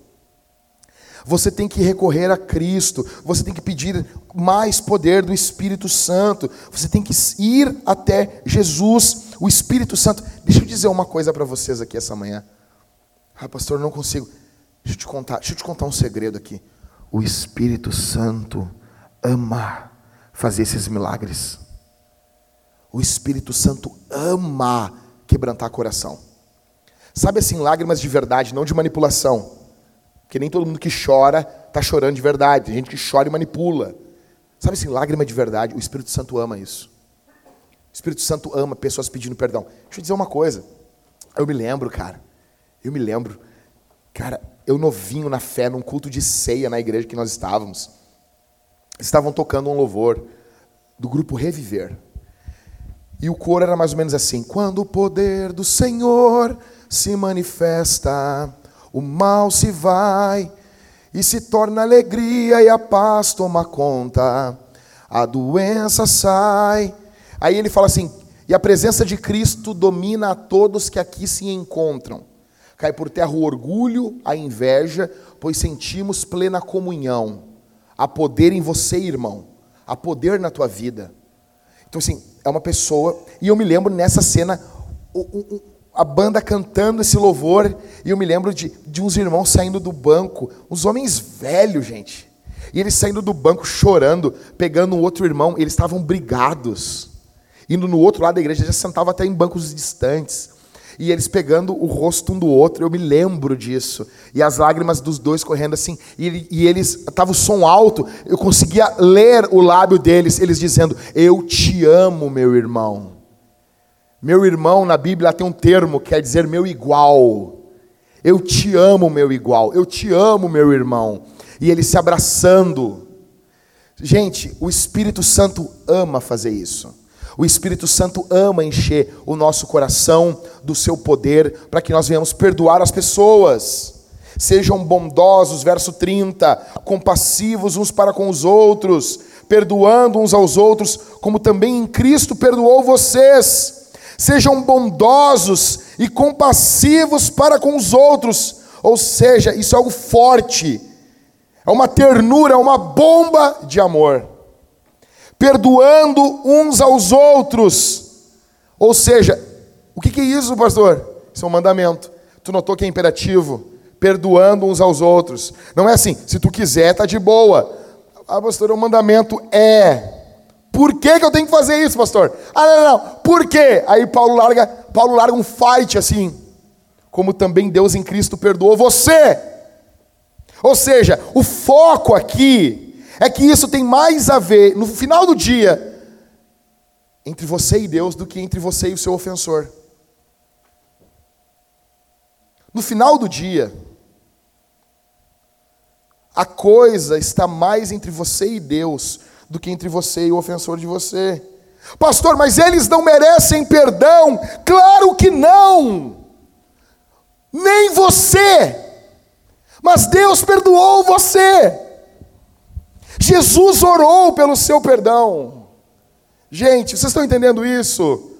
Você tem que recorrer a Cristo, você tem que pedir mais poder do Espírito Santo, você tem que ir até Jesus, o Espírito Santo. Deixa eu dizer uma coisa para vocês aqui essa manhã. Ah, pastor, não consigo. Deixa eu te contar, deixa eu te contar um segredo aqui. O Espírito Santo ama fazer esses milagres. O Espírito Santo ama quebrantar coração. Sabe assim, lágrimas de verdade, não de manipulação. Porque nem todo mundo que chora está chorando de verdade. Tem gente que chora e manipula. Sabe assim, lágrima de verdade? O Espírito Santo ama isso. O Espírito Santo ama pessoas pedindo perdão. Deixa eu dizer uma coisa. Eu me lembro, cara. Eu me lembro. Cara, eu novinho na fé, num culto de ceia na igreja que nós estávamos. Estavam tocando um louvor do grupo Reviver. E o coro era mais ou menos assim: Quando o poder do Senhor se manifesta, o mal se vai e se torna alegria e a paz toma conta, a doença sai. Aí ele fala assim: e a presença de Cristo domina a todos que aqui se encontram. Cai por terra o orgulho, a inveja, pois sentimos plena comunhão. Há poder em você, irmão. Há poder na tua vida. Então, assim, é uma pessoa. E eu me lembro nessa cena, a banda cantando esse louvor, e eu me lembro de, de uns irmãos saindo do banco, uns homens velhos, gente. E eles saindo do banco chorando, pegando um outro irmão, eles estavam brigados. Indo no outro lado da igreja, já sentavam até em bancos distantes. E eles pegando o rosto um do outro, eu me lembro disso. E as lágrimas dos dois correndo assim. E, e eles, estava o som alto, eu conseguia ler o lábio deles, eles dizendo: Eu te amo, meu irmão. Meu irmão, na Bíblia tem um termo que quer dizer meu igual. Eu te amo, meu igual. Eu te amo, meu irmão. E eles se abraçando. Gente, o Espírito Santo ama fazer isso. O Espírito Santo ama encher o nosso coração do seu poder para que nós venhamos perdoar as pessoas. Sejam bondosos, verso 30, compassivos uns para com os outros, perdoando uns aos outros, como também em Cristo perdoou vocês. Sejam bondosos e compassivos para com os outros. Ou seja, isso é algo forte. É uma ternura, é uma bomba de amor. Perdoando uns aos outros. Ou seja, o que é isso, pastor? Isso é um mandamento. Tu notou que é imperativo? Perdoando uns aos outros. Não é assim, se tu quiser, tá de boa. Ah, pastor, o mandamento é. Por que, que eu tenho que fazer isso, pastor? Ah, não, não, não. Por quê? Aí Paulo larga, Paulo larga um fight assim. Como também Deus em Cristo perdoou você. Ou seja, o foco aqui é que isso tem mais a ver, no final do dia, entre você e Deus do que entre você e o seu ofensor. No final do dia, a coisa está mais entre você e Deus do que entre você e o ofensor de você. Pastor, mas eles não merecem perdão? Claro que não! Nem você! Mas Deus perdoou você. Jesus orou pelo seu perdão. Gente, vocês estão entendendo isso?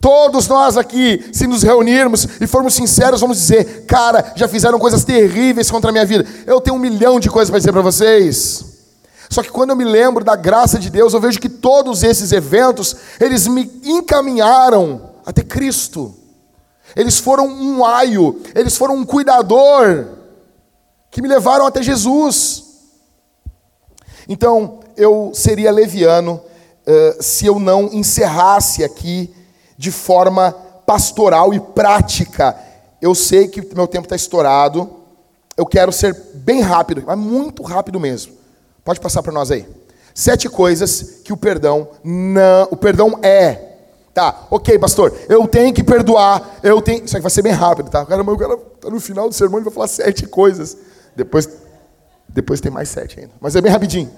Todos nós aqui, se nos reunirmos e formos sinceros, vamos dizer: cara, já fizeram coisas terríveis contra a minha vida. Eu tenho um milhão de coisas para dizer para vocês. Só que quando eu me lembro da graça de Deus, eu vejo que todos esses eventos, eles me encaminharam até Cristo. Eles foram um aio, eles foram um cuidador que me levaram até Jesus. Então, eu seria leviano uh, se eu não encerrasse aqui de forma pastoral e prática. Eu sei que meu tempo está estourado, eu quero ser bem rápido, mas muito rápido mesmo. Pode passar para nós aí. Sete coisas que o perdão não, o perdão é. Tá, ok, pastor, eu tenho que perdoar, eu tenho. Isso aqui vai ser bem rápido, tá? Caramba, o cara tá no final do sermão e vai falar sete coisas. Depois, depois tem mais sete ainda. Mas é bem rapidinho.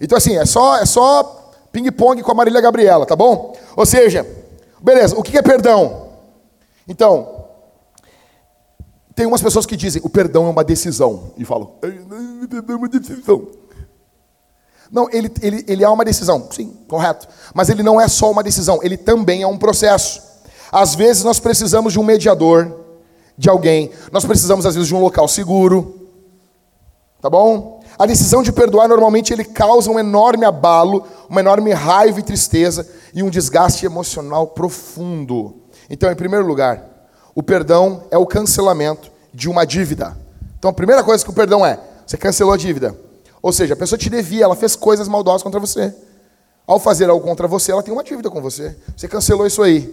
Então, assim, é só, é só ping-pong com a Marília Gabriela, tá bom? Ou seja, beleza, o que é perdão? Então, tem umas pessoas que dizem o perdão é uma decisão. E falam, perdão é uma decisão. Não, ele, ele, ele é uma decisão, sim, correto. Mas ele não é só uma decisão, ele também é um processo. Às vezes nós precisamos de um mediador, de alguém. Nós precisamos, às vezes, de um local seguro. Tá bom? A decisão de perdoar, normalmente, ele causa um enorme abalo, uma enorme raiva e tristeza e um desgaste emocional profundo. Então, em primeiro lugar, o perdão é o cancelamento de uma dívida. Então, a primeira coisa que o perdão é, você cancelou a dívida. Ou seja, a pessoa te devia, ela fez coisas maldosas contra você. Ao fazer algo contra você, ela tem uma dívida com você. Você cancelou isso aí.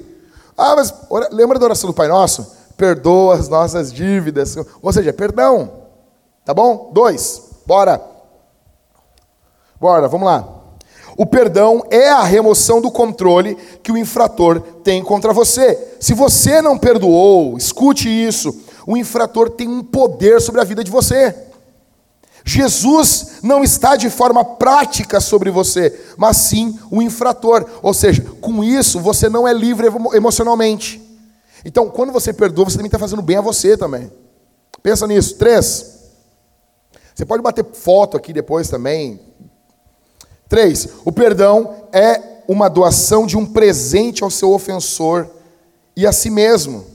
Ah, mas lembra da oração do Pai Nosso? Perdoa as nossas dívidas. Ou seja, perdão. Tá bom? Dois. Bora. Bora, vamos lá. O perdão é a remoção do controle que o infrator tem contra você. Se você não perdoou, escute isso: o infrator tem um poder sobre a vida de você. Jesus não está de forma prática sobre você, mas sim o infrator. Ou seja, com isso você não é livre emocionalmente. Então, quando você perdoa, você também está fazendo bem a você também. Pensa nisso. Três. Você pode bater foto aqui depois também. Três. O perdão é uma doação de um presente ao seu ofensor e a si mesmo.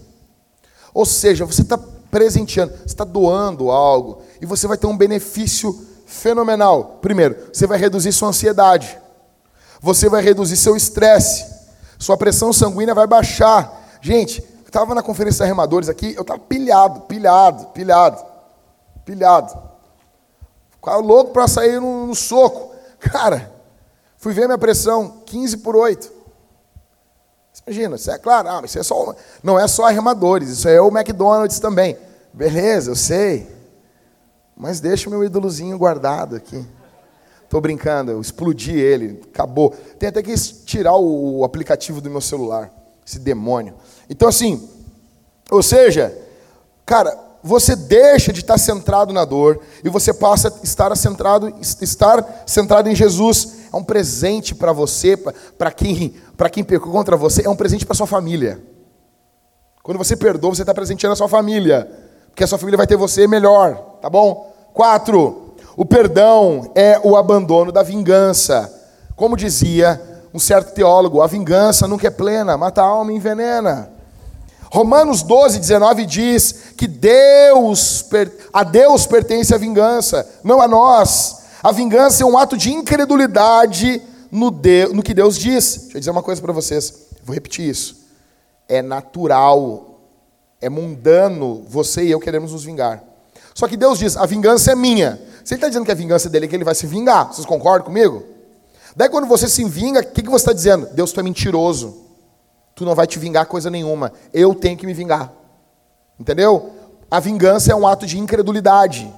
Ou seja, você está presenteando, você está doando algo e você vai ter um benefício fenomenal. Primeiro, você vai reduzir sua ansiedade, você vai reduzir seu estresse, sua pressão sanguínea vai baixar. Gente, eu estava na conferência de remadores aqui, eu estava pilhado, pilhado, pilhado, pilhado. Ficava louco para sair no, no soco. Cara, fui ver minha pressão, 15 por 8. Imagina, isso é claro, ah, isso é só, não é só arremadores, isso é o McDonald's também. Beleza, eu sei. Mas deixa o meu ídolozinho guardado aqui. Estou brincando, eu explodi ele, acabou. Tem até que tirar o aplicativo do meu celular, esse demônio. Então, assim, ou seja, cara, você deixa de estar centrado na dor e você passa a estar centrado, estar centrado em Jesus. É um presente para você, para quem, quem pecou contra você, é um presente para sua família. Quando você perdoa, você está presenteando a sua família, porque a sua família vai ter você melhor, tá bom? Quatro, o perdão é o abandono da vingança. Como dizia um certo teólogo, a vingança nunca é plena, mata a alma e envenena. Romanos 12, 19 diz que Deus, a Deus pertence a vingança, não a nós. A vingança é um ato de incredulidade no, de, no que Deus diz. Deixa eu dizer uma coisa para vocês, vou repetir isso. É natural, é mundano você e eu queremos nos vingar. Só que Deus diz: a vingança é minha. Se ele está dizendo que a vingança dele é que ele vai se vingar, vocês concordam comigo? Daí quando você se vinga, o que, que você está dizendo? Deus, tu é mentiroso tu não vai te vingar coisa nenhuma. Eu tenho que me vingar. Entendeu? A vingança é um ato de incredulidade.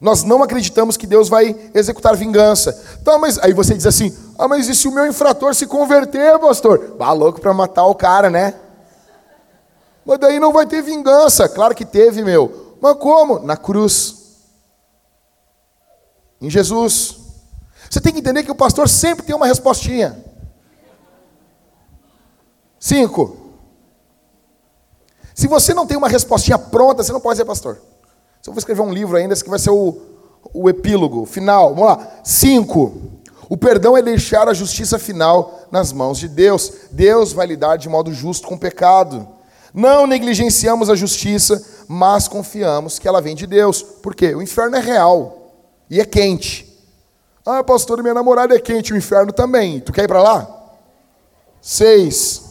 Nós não acreditamos que Deus vai executar vingança. Então, mas aí você diz assim: "Ah, mas e se o meu infrator se converter, pastor?" Vá louco para matar o cara, né? Mas daí não vai ter vingança. Claro que teve, meu. Mas como? Na cruz. Em Jesus. Você tem que entender que o pastor sempre tem uma respostinha. Cinco. Se você não tem uma respostinha pronta, você não pode ser pastor. Se eu vou escrever um livro ainda, esse que vai ser o, o epílogo final. Vamos lá. Cinco. O perdão é deixar a justiça final nas mãos de Deus. Deus vai lidar de modo justo com o pecado. Não negligenciamos a justiça, mas confiamos que ela vem de Deus. Por quê? O inferno é real e é quente. Ah, pastor, minha namorada é quente, o inferno também. Tu quer ir para lá? Seis.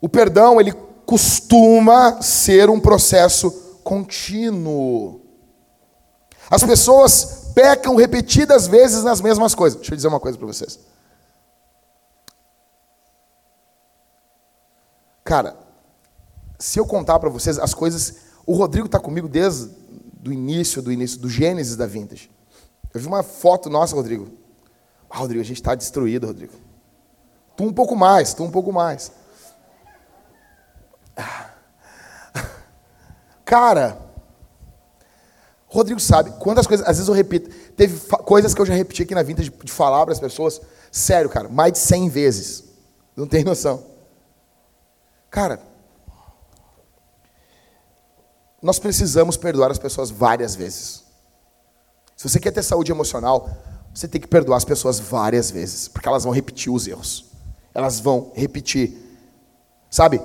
O perdão, ele costuma ser um processo contínuo. As pessoas pecam repetidas vezes nas mesmas coisas. Deixa eu dizer uma coisa para vocês. Cara, se eu contar para vocês as coisas, o Rodrigo está comigo desde do início, do início, do Gênesis da Vintage. Eu vi uma foto nossa, Rodrigo. Ah, Rodrigo, a gente está destruído, Rodrigo. Tu um pouco mais, tu um pouco mais. <laughs> Cara, Rodrigo sabe quantas coisas, às vezes eu repito, teve coisas que eu já repeti aqui na Vintage de, de falar para as pessoas, sério, cara, mais de 100 vezes. Não tem noção. Cara, nós precisamos perdoar as pessoas várias vezes. Se você quer ter saúde emocional, você tem que perdoar as pessoas várias vezes, porque elas vão repetir os erros. Elas vão repetir. Sabe?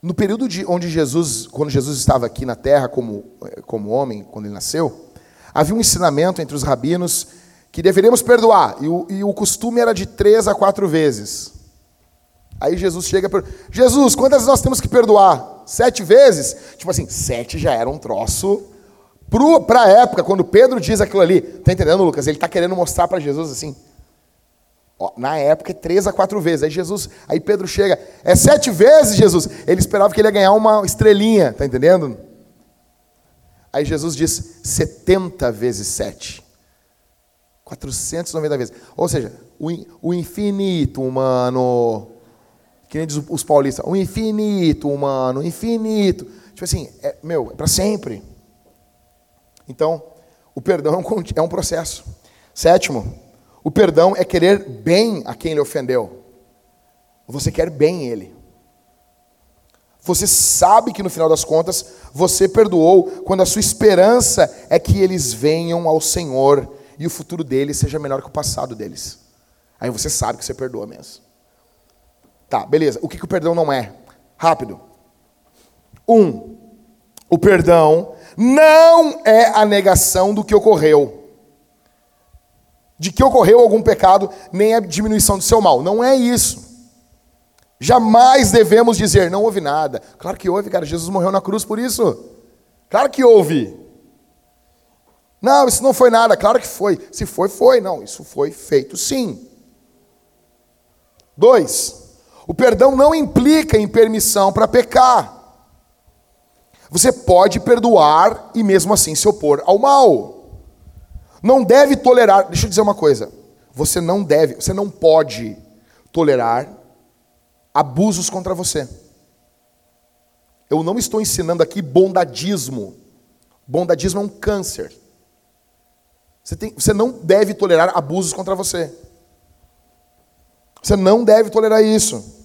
No período de onde Jesus, quando Jesus estava aqui na terra como, como homem, quando ele nasceu, havia um ensinamento entre os rabinos que deveríamos perdoar, e o, e o costume era de três a quatro vezes. Aí Jesus chega para Jesus, quantas nós temos que perdoar? Sete vezes? Tipo assim, sete já era um troço. Para a época, quando Pedro diz aquilo ali, tá entendendo, Lucas? Ele está querendo mostrar para Jesus assim. Ó, na época, é três a quatro vezes. Aí Jesus, aí Pedro chega, é sete vezes, Jesus. Ele esperava que ele ia ganhar uma estrelinha, tá entendendo? Aí Jesus diz setenta vezes sete. 490 vezes. Ou seja, o, o infinito humano que nem diz os paulistas, o infinito, humano, o infinito. Tipo assim, é, meu, é para sempre. Então, o perdão é, é um processo. Sétimo, o perdão é querer bem a quem lhe ofendeu. Você quer bem ele. Você sabe que no final das contas você perdoou quando a sua esperança é que eles venham ao Senhor e o futuro deles seja melhor que o passado deles. Aí você sabe que você perdoa mesmo. Tá, beleza. O que, que o perdão não é? Rápido. Um, o perdão não é a negação do que ocorreu. De que ocorreu algum pecado, nem a diminuição do seu mal. Não é isso. Jamais devemos dizer, não houve nada. Claro que houve, cara. Jesus morreu na cruz por isso. Claro que houve. Não, isso não foi nada. Claro que foi. Se foi, foi. Não, isso foi feito sim. Dois, o perdão não implica em permissão para pecar. Você pode perdoar e mesmo assim se opor ao mal. Não deve tolerar, deixa eu dizer uma coisa. Você não deve, você não pode tolerar abusos contra você. Eu não estou ensinando aqui bondadismo. Bondadismo é um câncer. Você, tem, você não deve tolerar abusos contra você. Você não deve tolerar isso.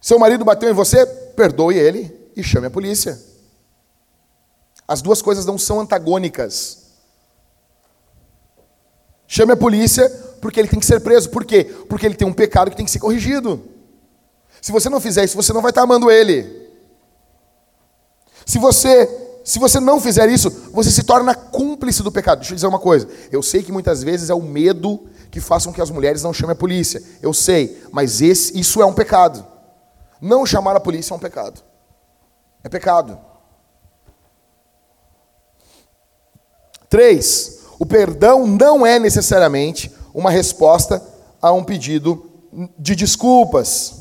Seu marido bateu em você, perdoe ele e chame a polícia. As duas coisas não são antagônicas. Chame a polícia porque ele tem que ser preso. Por quê? Porque ele tem um pecado que tem que ser corrigido. Se você não fizer isso, você não vai estar amando ele. Se você se você não fizer isso, você se torna cúmplice do pecado. Deixa eu dizer uma coisa. Eu sei que muitas vezes é o medo que faça com que as mulheres não chamem a polícia. Eu sei, mas esse, isso é um pecado. Não chamar a polícia é um pecado. É pecado. Três, o perdão não é necessariamente uma resposta a um pedido de desculpas.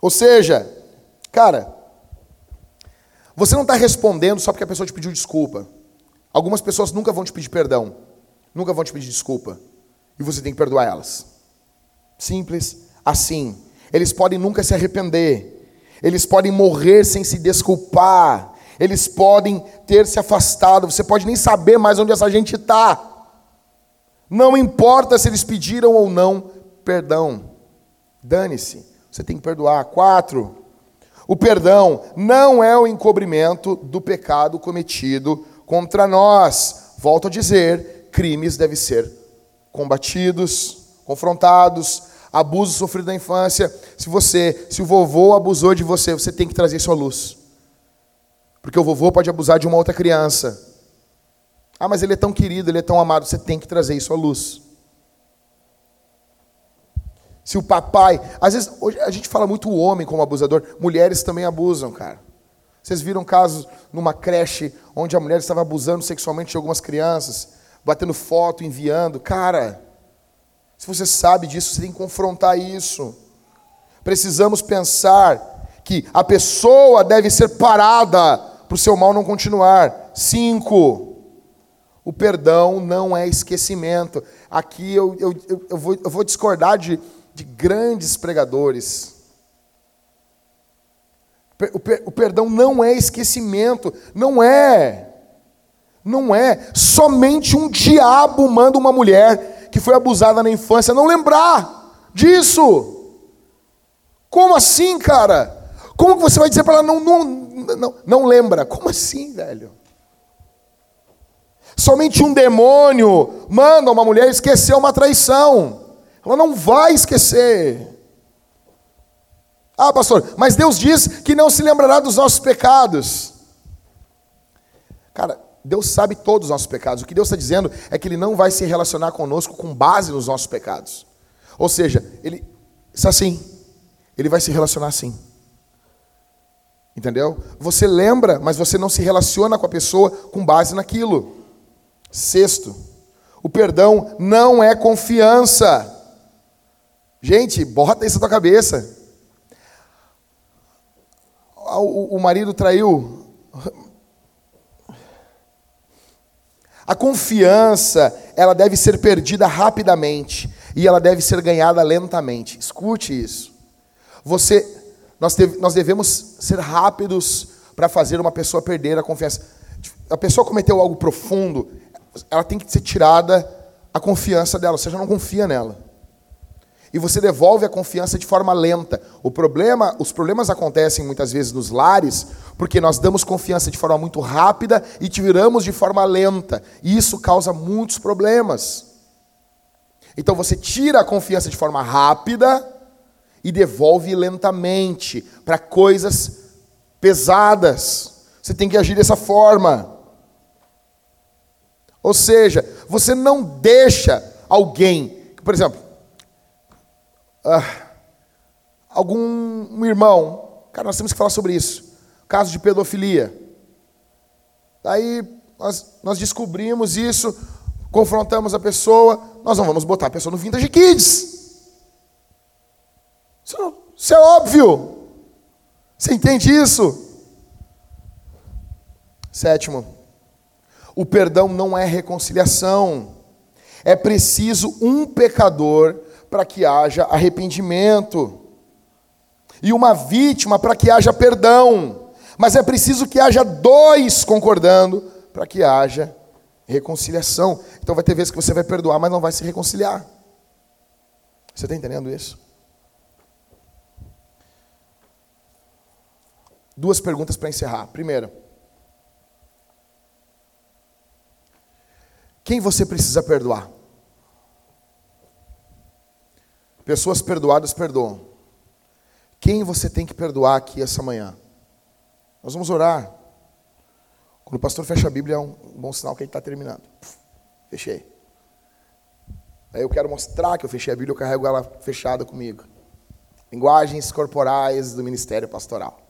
Ou seja, cara, você não está respondendo só porque a pessoa te pediu desculpa. Algumas pessoas nunca vão te pedir perdão, nunca vão te pedir desculpa, e você tem que perdoar elas. Simples assim. Eles podem nunca se arrepender. Eles podem morrer sem se desculpar. Eles podem ter se afastado. Você pode nem saber mais onde essa gente está. Não importa se eles pediram ou não perdão. Dane-se. Você tem que perdoar. Quatro. O perdão não é o encobrimento do pecado cometido contra nós. Volto a dizer, crimes devem ser combatidos, confrontados, abuso sofrido na infância. Se você, se o vovô abusou de você, você tem que trazer isso à luz. Porque o vovô pode abusar de uma outra criança. Ah, mas ele é tão querido, ele é tão amado, você tem que trazer isso à luz. Se o papai. Às vezes, hoje a gente fala muito o homem como abusador, mulheres também abusam, cara. Vocês viram casos numa creche onde a mulher estava abusando sexualmente de algumas crianças, batendo foto, enviando. Cara, se você sabe disso, você tem que confrontar isso. Precisamos pensar que a pessoa deve ser parada para o seu mal não continuar. Cinco. O perdão não é esquecimento. Aqui eu, eu, eu, vou, eu vou discordar de, de grandes pregadores. O, per, o perdão não é esquecimento, não é. Não é. Somente um diabo manda uma mulher que foi abusada na infância não lembrar disso. Como assim, cara? Como que você vai dizer para ela não, não, não, não lembra? Como assim, velho? Somente um demônio manda uma mulher esquecer uma traição. Ela não vai esquecer. Ah, pastor, mas Deus diz que não se lembrará dos nossos pecados. Cara, Deus sabe todos os nossos pecados. O que Deus está dizendo é que Ele não vai se relacionar conosco com base nos nossos pecados. Ou seja, Ele está assim. Ele vai se relacionar assim. Entendeu? Você lembra, mas você não se relaciona com a pessoa com base naquilo. Sexto, o perdão não é confiança. Gente, bota isso na tua cabeça. O, o marido traiu. A confiança, ela deve ser perdida rapidamente e ela deve ser ganhada lentamente. Escute isso. Você, nós, nós devemos ser rápidos para fazer uma pessoa perder a confiança. A pessoa cometeu algo profundo, ela tem que ser tirada a confiança dela, você já não confia nela. E você devolve a confiança de forma lenta. O problema, os problemas acontecem muitas vezes nos lares, porque nós damos confiança de forma muito rápida e tiramos de forma lenta. E isso causa muitos problemas. Então você tira a confiança de forma rápida e devolve lentamente para coisas pesadas. Você tem que agir dessa forma. Ou seja, você não deixa alguém, por exemplo, uh, algum um irmão, cara, nós temos que falar sobre isso, caso de pedofilia. Daí nós, nós descobrimos isso, confrontamos a pessoa, nós não vamos botar a pessoa no Vintage Kids. Isso, isso é óbvio. Você entende isso? Sétimo, o perdão não é reconciliação. É preciso um pecador para que haja arrependimento. E uma vítima para que haja perdão. Mas é preciso que haja dois concordando para que haja reconciliação. Então vai ter vezes que você vai perdoar, mas não vai se reconciliar. Você está entendendo isso? Duas perguntas para encerrar. Primeira, Quem você precisa perdoar? Pessoas perdoadas perdoam. Quem você tem que perdoar aqui essa manhã? Nós vamos orar. Quando o pastor fecha a Bíblia, é um bom sinal que ele está terminando. Fechei. Aí eu quero mostrar que eu fechei a Bíblia, eu carrego ela fechada comigo. Linguagens corporais do ministério pastoral.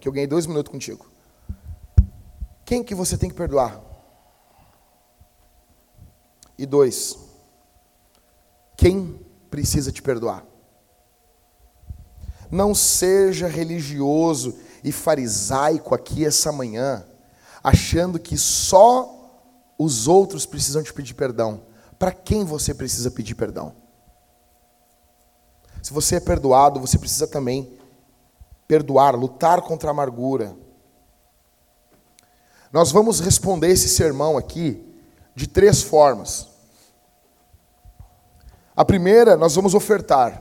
Que eu ganhei dois minutos contigo. Quem que você tem que perdoar? E dois, quem precisa te perdoar? Não seja religioso e farisaico aqui essa manhã, achando que só os outros precisam te pedir perdão. Para quem você precisa pedir perdão? Se você é perdoado, você precisa também perdoar, lutar contra a amargura nós vamos responder esse sermão aqui de três formas. A primeira, nós vamos ofertar.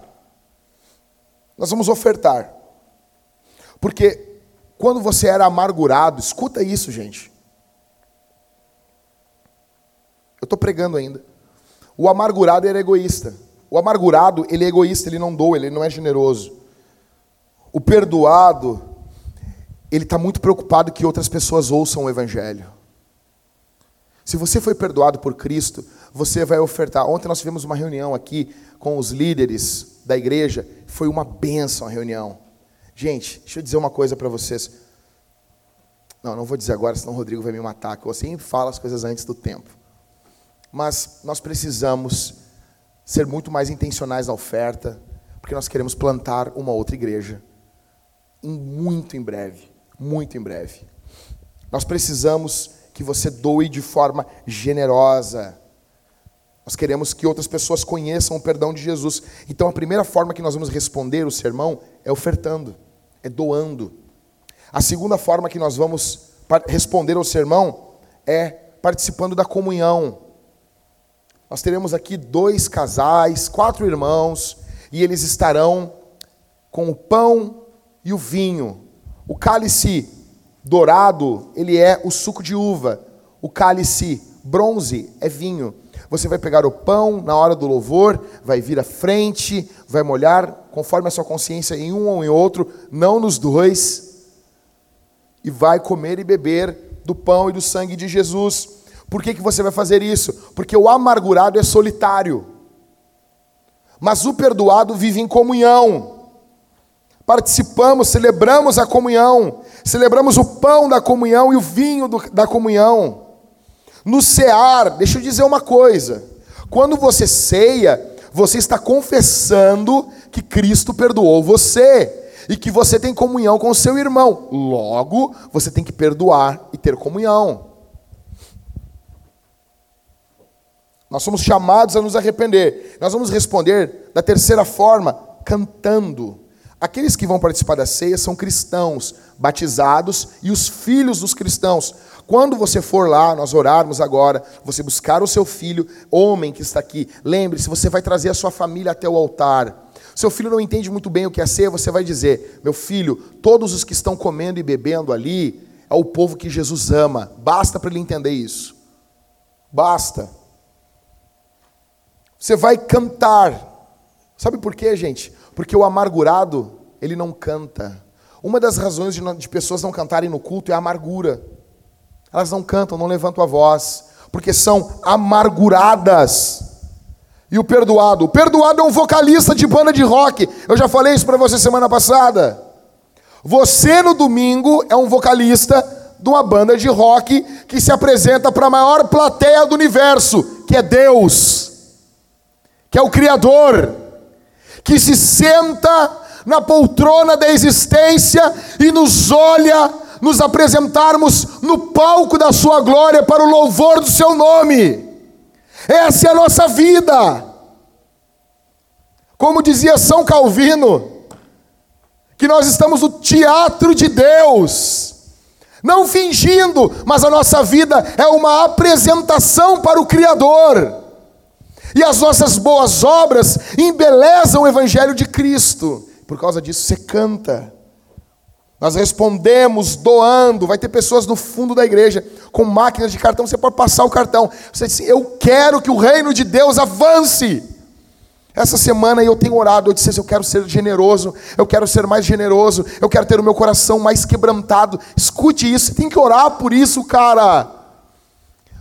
Nós vamos ofertar. Porque quando você era amargurado, escuta isso, gente. Eu estou pregando ainda. O amargurado era egoísta. O amargurado, ele é egoísta, ele não doa, ele não é generoso. O perdoado, ele está muito preocupado que outras pessoas ouçam o Evangelho. Se você foi perdoado por Cristo, você vai ofertar. Ontem nós tivemos uma reunião aqui com os líderes da igreja, foi uma benção a reunião. Gente, deixa eu dizer uma coisa para vocês. Não, não vou dizer agora, senão o Rodrigo vai me matar, que eu sempre falo as coisas antes do tempo. Mas nós precisamos ser muito mais intencionais na oferta, porque nós queremos plantar uma outra igreja. Em muito em breve, muito em breve. Nós precisamos que você doe de forma generosa. Nós queremos que outras pessoas conheçam o perdão de Jesus. Então a primeira forma que nós vamos responder o sermão é ofertando, é doando. A segunda forma que nós vamos responder ao sermão é participando da comunhão. Nós teremos aqui dois casais, quatro irmãos, e eles estarão com o pão e o vinho. O cálice dourado, ele é o suco de uva. O cálice bronze é vinho. Você vai pegar o pão na hora do louvor, vai vir à frente, vai molhar conforme a sua consciência em um ou em outro, não nos dois, e vai comer e beber do pão e do sangue de Jesus. Por que, que você vai fazer isso? Porque o amargurado é solitário, mas o perdoado vive em comunhão. Participamos, celebramos a comunhão, celebramos o pão da comunhão e o vinho do, da comunhão. No cear, deixa eu dizer uma coisa: quando você ceia, você está confessando que Cristo perdoou você e que você tem comunhão com o seu irmão. Logo, você tem que perdoar e ter comunhão. Nós somos chamados a nos arrepender. Nós vamos responder da terceira forma, cantando. Aqueles que vão participar da ceia são cristãos, batizados e os filhos dos cristãos. Quando você for lá, nós orarmos agora, você buscar o seu filho, homem que está aqui, lembre-se, você vai trazer a sua família até o altar. Seu filho não entende muito bem o que é ceia, você vai dizer: Meu filho, todos os que estão comendo e bebendo ali é o povo que Jesus ama. Basta para ele entender isso. Basta. Você vai cantar. Sabe por quê, gente? Porque o amargurado, ele não canta. Uma das razões de, de pessoas não cantarem no culto é a amargura. Elas não cantam, não levantam a voz, porque são amarguradas. E o perdoado? O perdoado é um vocalista de banda de rock. Eu já falei isso para você semana passada. Você no domingo é um vocalista de uma banda de rock que se apresenta para a maior plateia do universo, que é Deus que é o Criador, que se senta na poltrona da existência e nos olha nos apresentarmos no palco da Sua glória para o louvor do Seu nome. Essa é a nossa vida. Como dizia São Calvino, que nós estamos no teatro de Deus, não fingindo, mas a nossa vida é uma apresentação para o Criador. E as nossas boas obras embelezam o Evangelho de Cristo. Por causa disso, você canta. Nós respondemos doando. Vai ter pessoas no fundo da igreja com máquinas de cartão. Você pode passar o cartão. Você diz: Eu quero que o reino de Deus avance. Essa semana eu tenho orado. Eu disse: assim, Eu quero ser generoso. Eu quero ser mais generoso. Eu quero ter o meu coração mais quebrantado. Escute isso. Você tem que orar por isso, cara.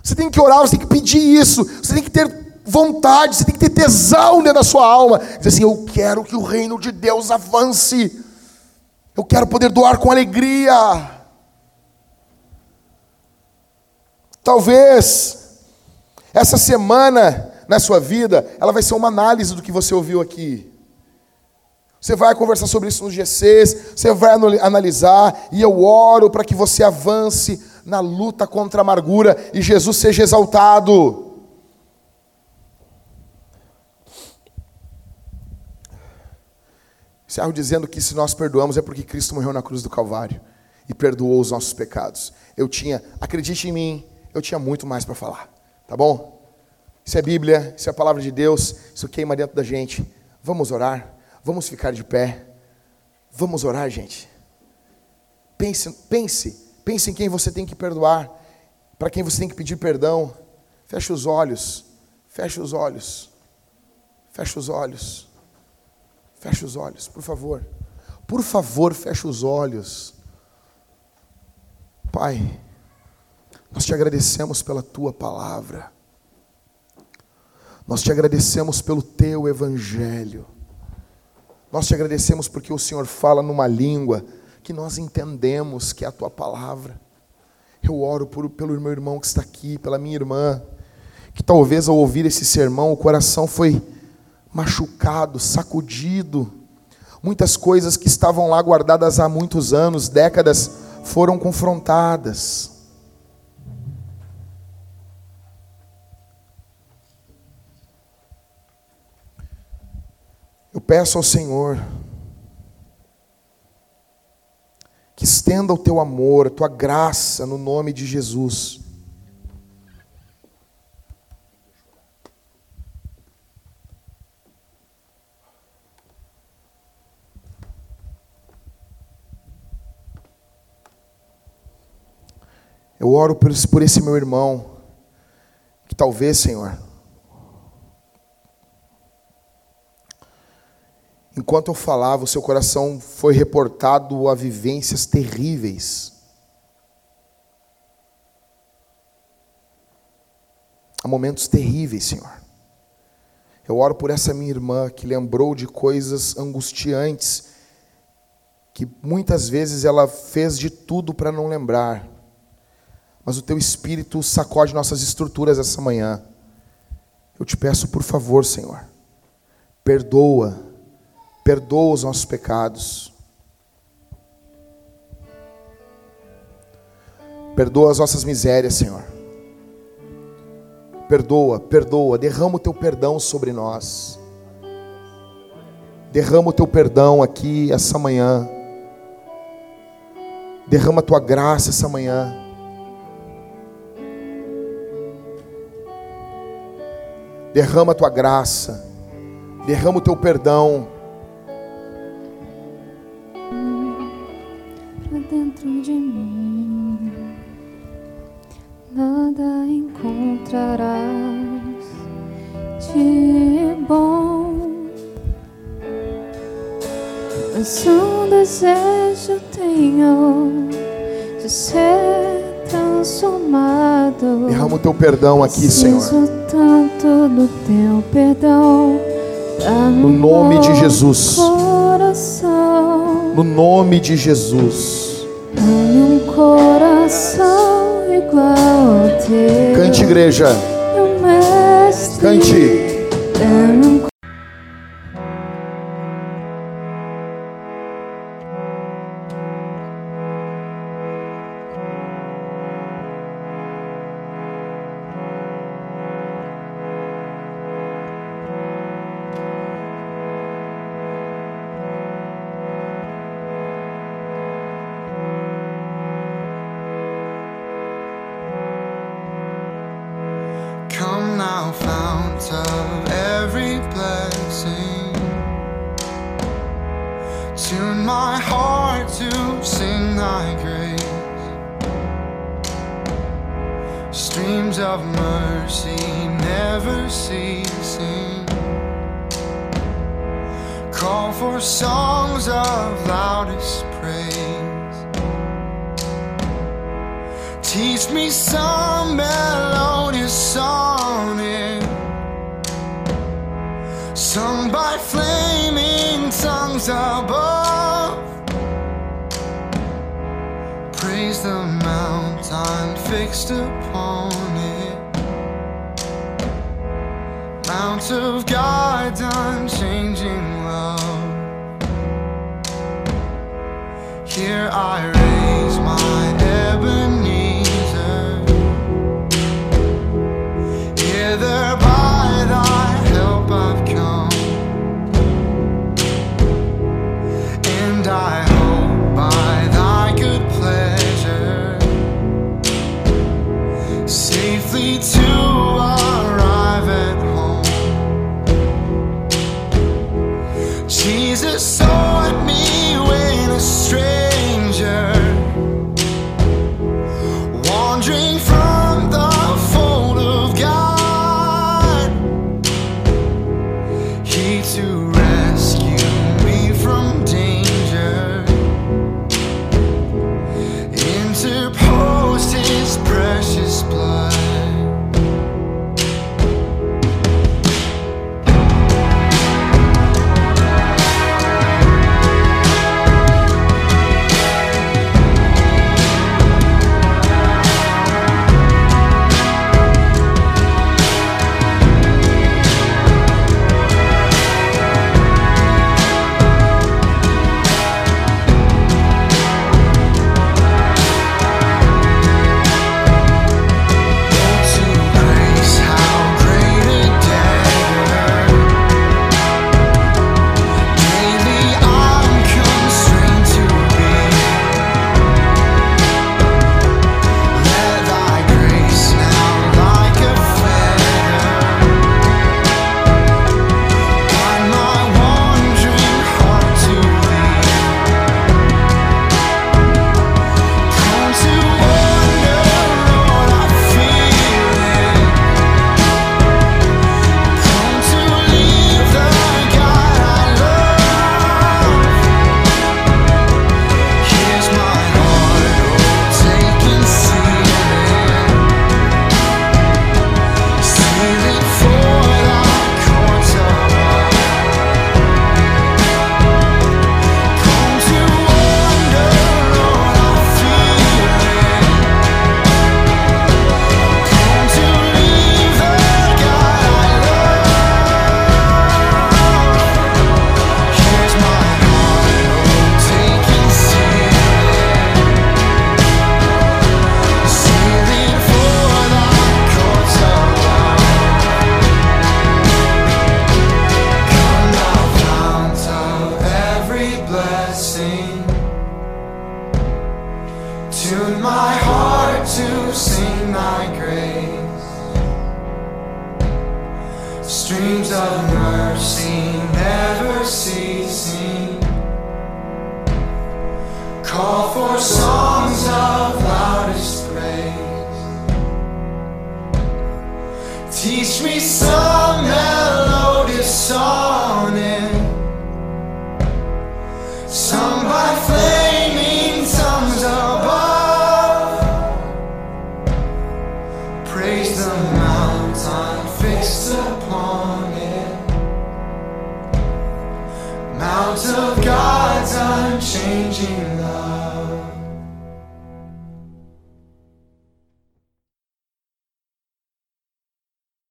Você tem que orar. Você tem que pedir isso. Você tem que ter vontade, você tem que ter tesão dentro da sua alma. Dizer assim: Eu quero que o reino de Deus avance. Eu quero poder doar com alegria. Talvez essa semana na sua vida, ela vai ser uma análise do que você ouviu aqui. Você vai conversar sobre isso nos GCs, você vai analisar, e eu oro para que você avance na luta contra a amargura e Jesus seja exaltado. Encerro dizendo que se nós perdoamos é porque Cristo morreu na cruz do Calvário e perdoou os nossos pecados. Eu tinha, acredite em mim, eu tinha muito mais para falar, tá bom? Isso é Bíblia, isso é a palavra de Deus, isso queima dentro da gente. Vamos orar, vamos ficar de pé. Vamos orar, gente. Pense, pense, pense em quem você tem que perdoar, para quem você tem que pedir perdão. Feche os olhos, feche os olhos, feche os olhos, feche os olhos, por favor. Por favor, feche os olhos. Pai, nós te agradecemos pela tua palavra. Nós te agradecemos pelo teu evangelho. Nós te agradecemos porque o Senhor fala numa língua que nós entendemos que é a tua palavra. Eu oro por, pelo meu irmão que está aqui, pela minha irmã, que talvez ao ouvir esse sermão o coração foi machucado, sacudido. Muitas coisas que estavam lá guardadas há muitos anos, décadas, foram confrontadas. Eu peço ao Senhor que estenda o teu amor, a tua graça no nome de Jesus. Eu oro por esse, por esse meu irmão, que talvez, Senhor, Enquanto eu falava, o seu coração foi reportado a vivências terríveis. A momentos terríveis, Senhor. Eu oro por essa minha irmã que lembrou de coisas angustiantes, que muitas vezes ela fez de tudo para não lembrar. Mas o teu espírito sacode nossas estruturas essa manhã. Eu te peço, por favor, Senhor, perdoa perdoa os nossos pecados. Perdoa as nossas misérias, Senhor. Perdoa, perdoa, derrama o teu perdão sobre nós. Derrama o teu perdão aqui essa manhã. Derrama a tua graça essa manhã. Derrama a tua graça. Derrama o teu perdão. dentro de mim, nada encontrarás de bom. Mas um desejo tenho de ser transformado. Derrama o teu perdão aqui, Senhor. Do teu perdão. No nome de Jesus. No nome de Jesus um coração igual ao teu. Cante, igreja. Cante.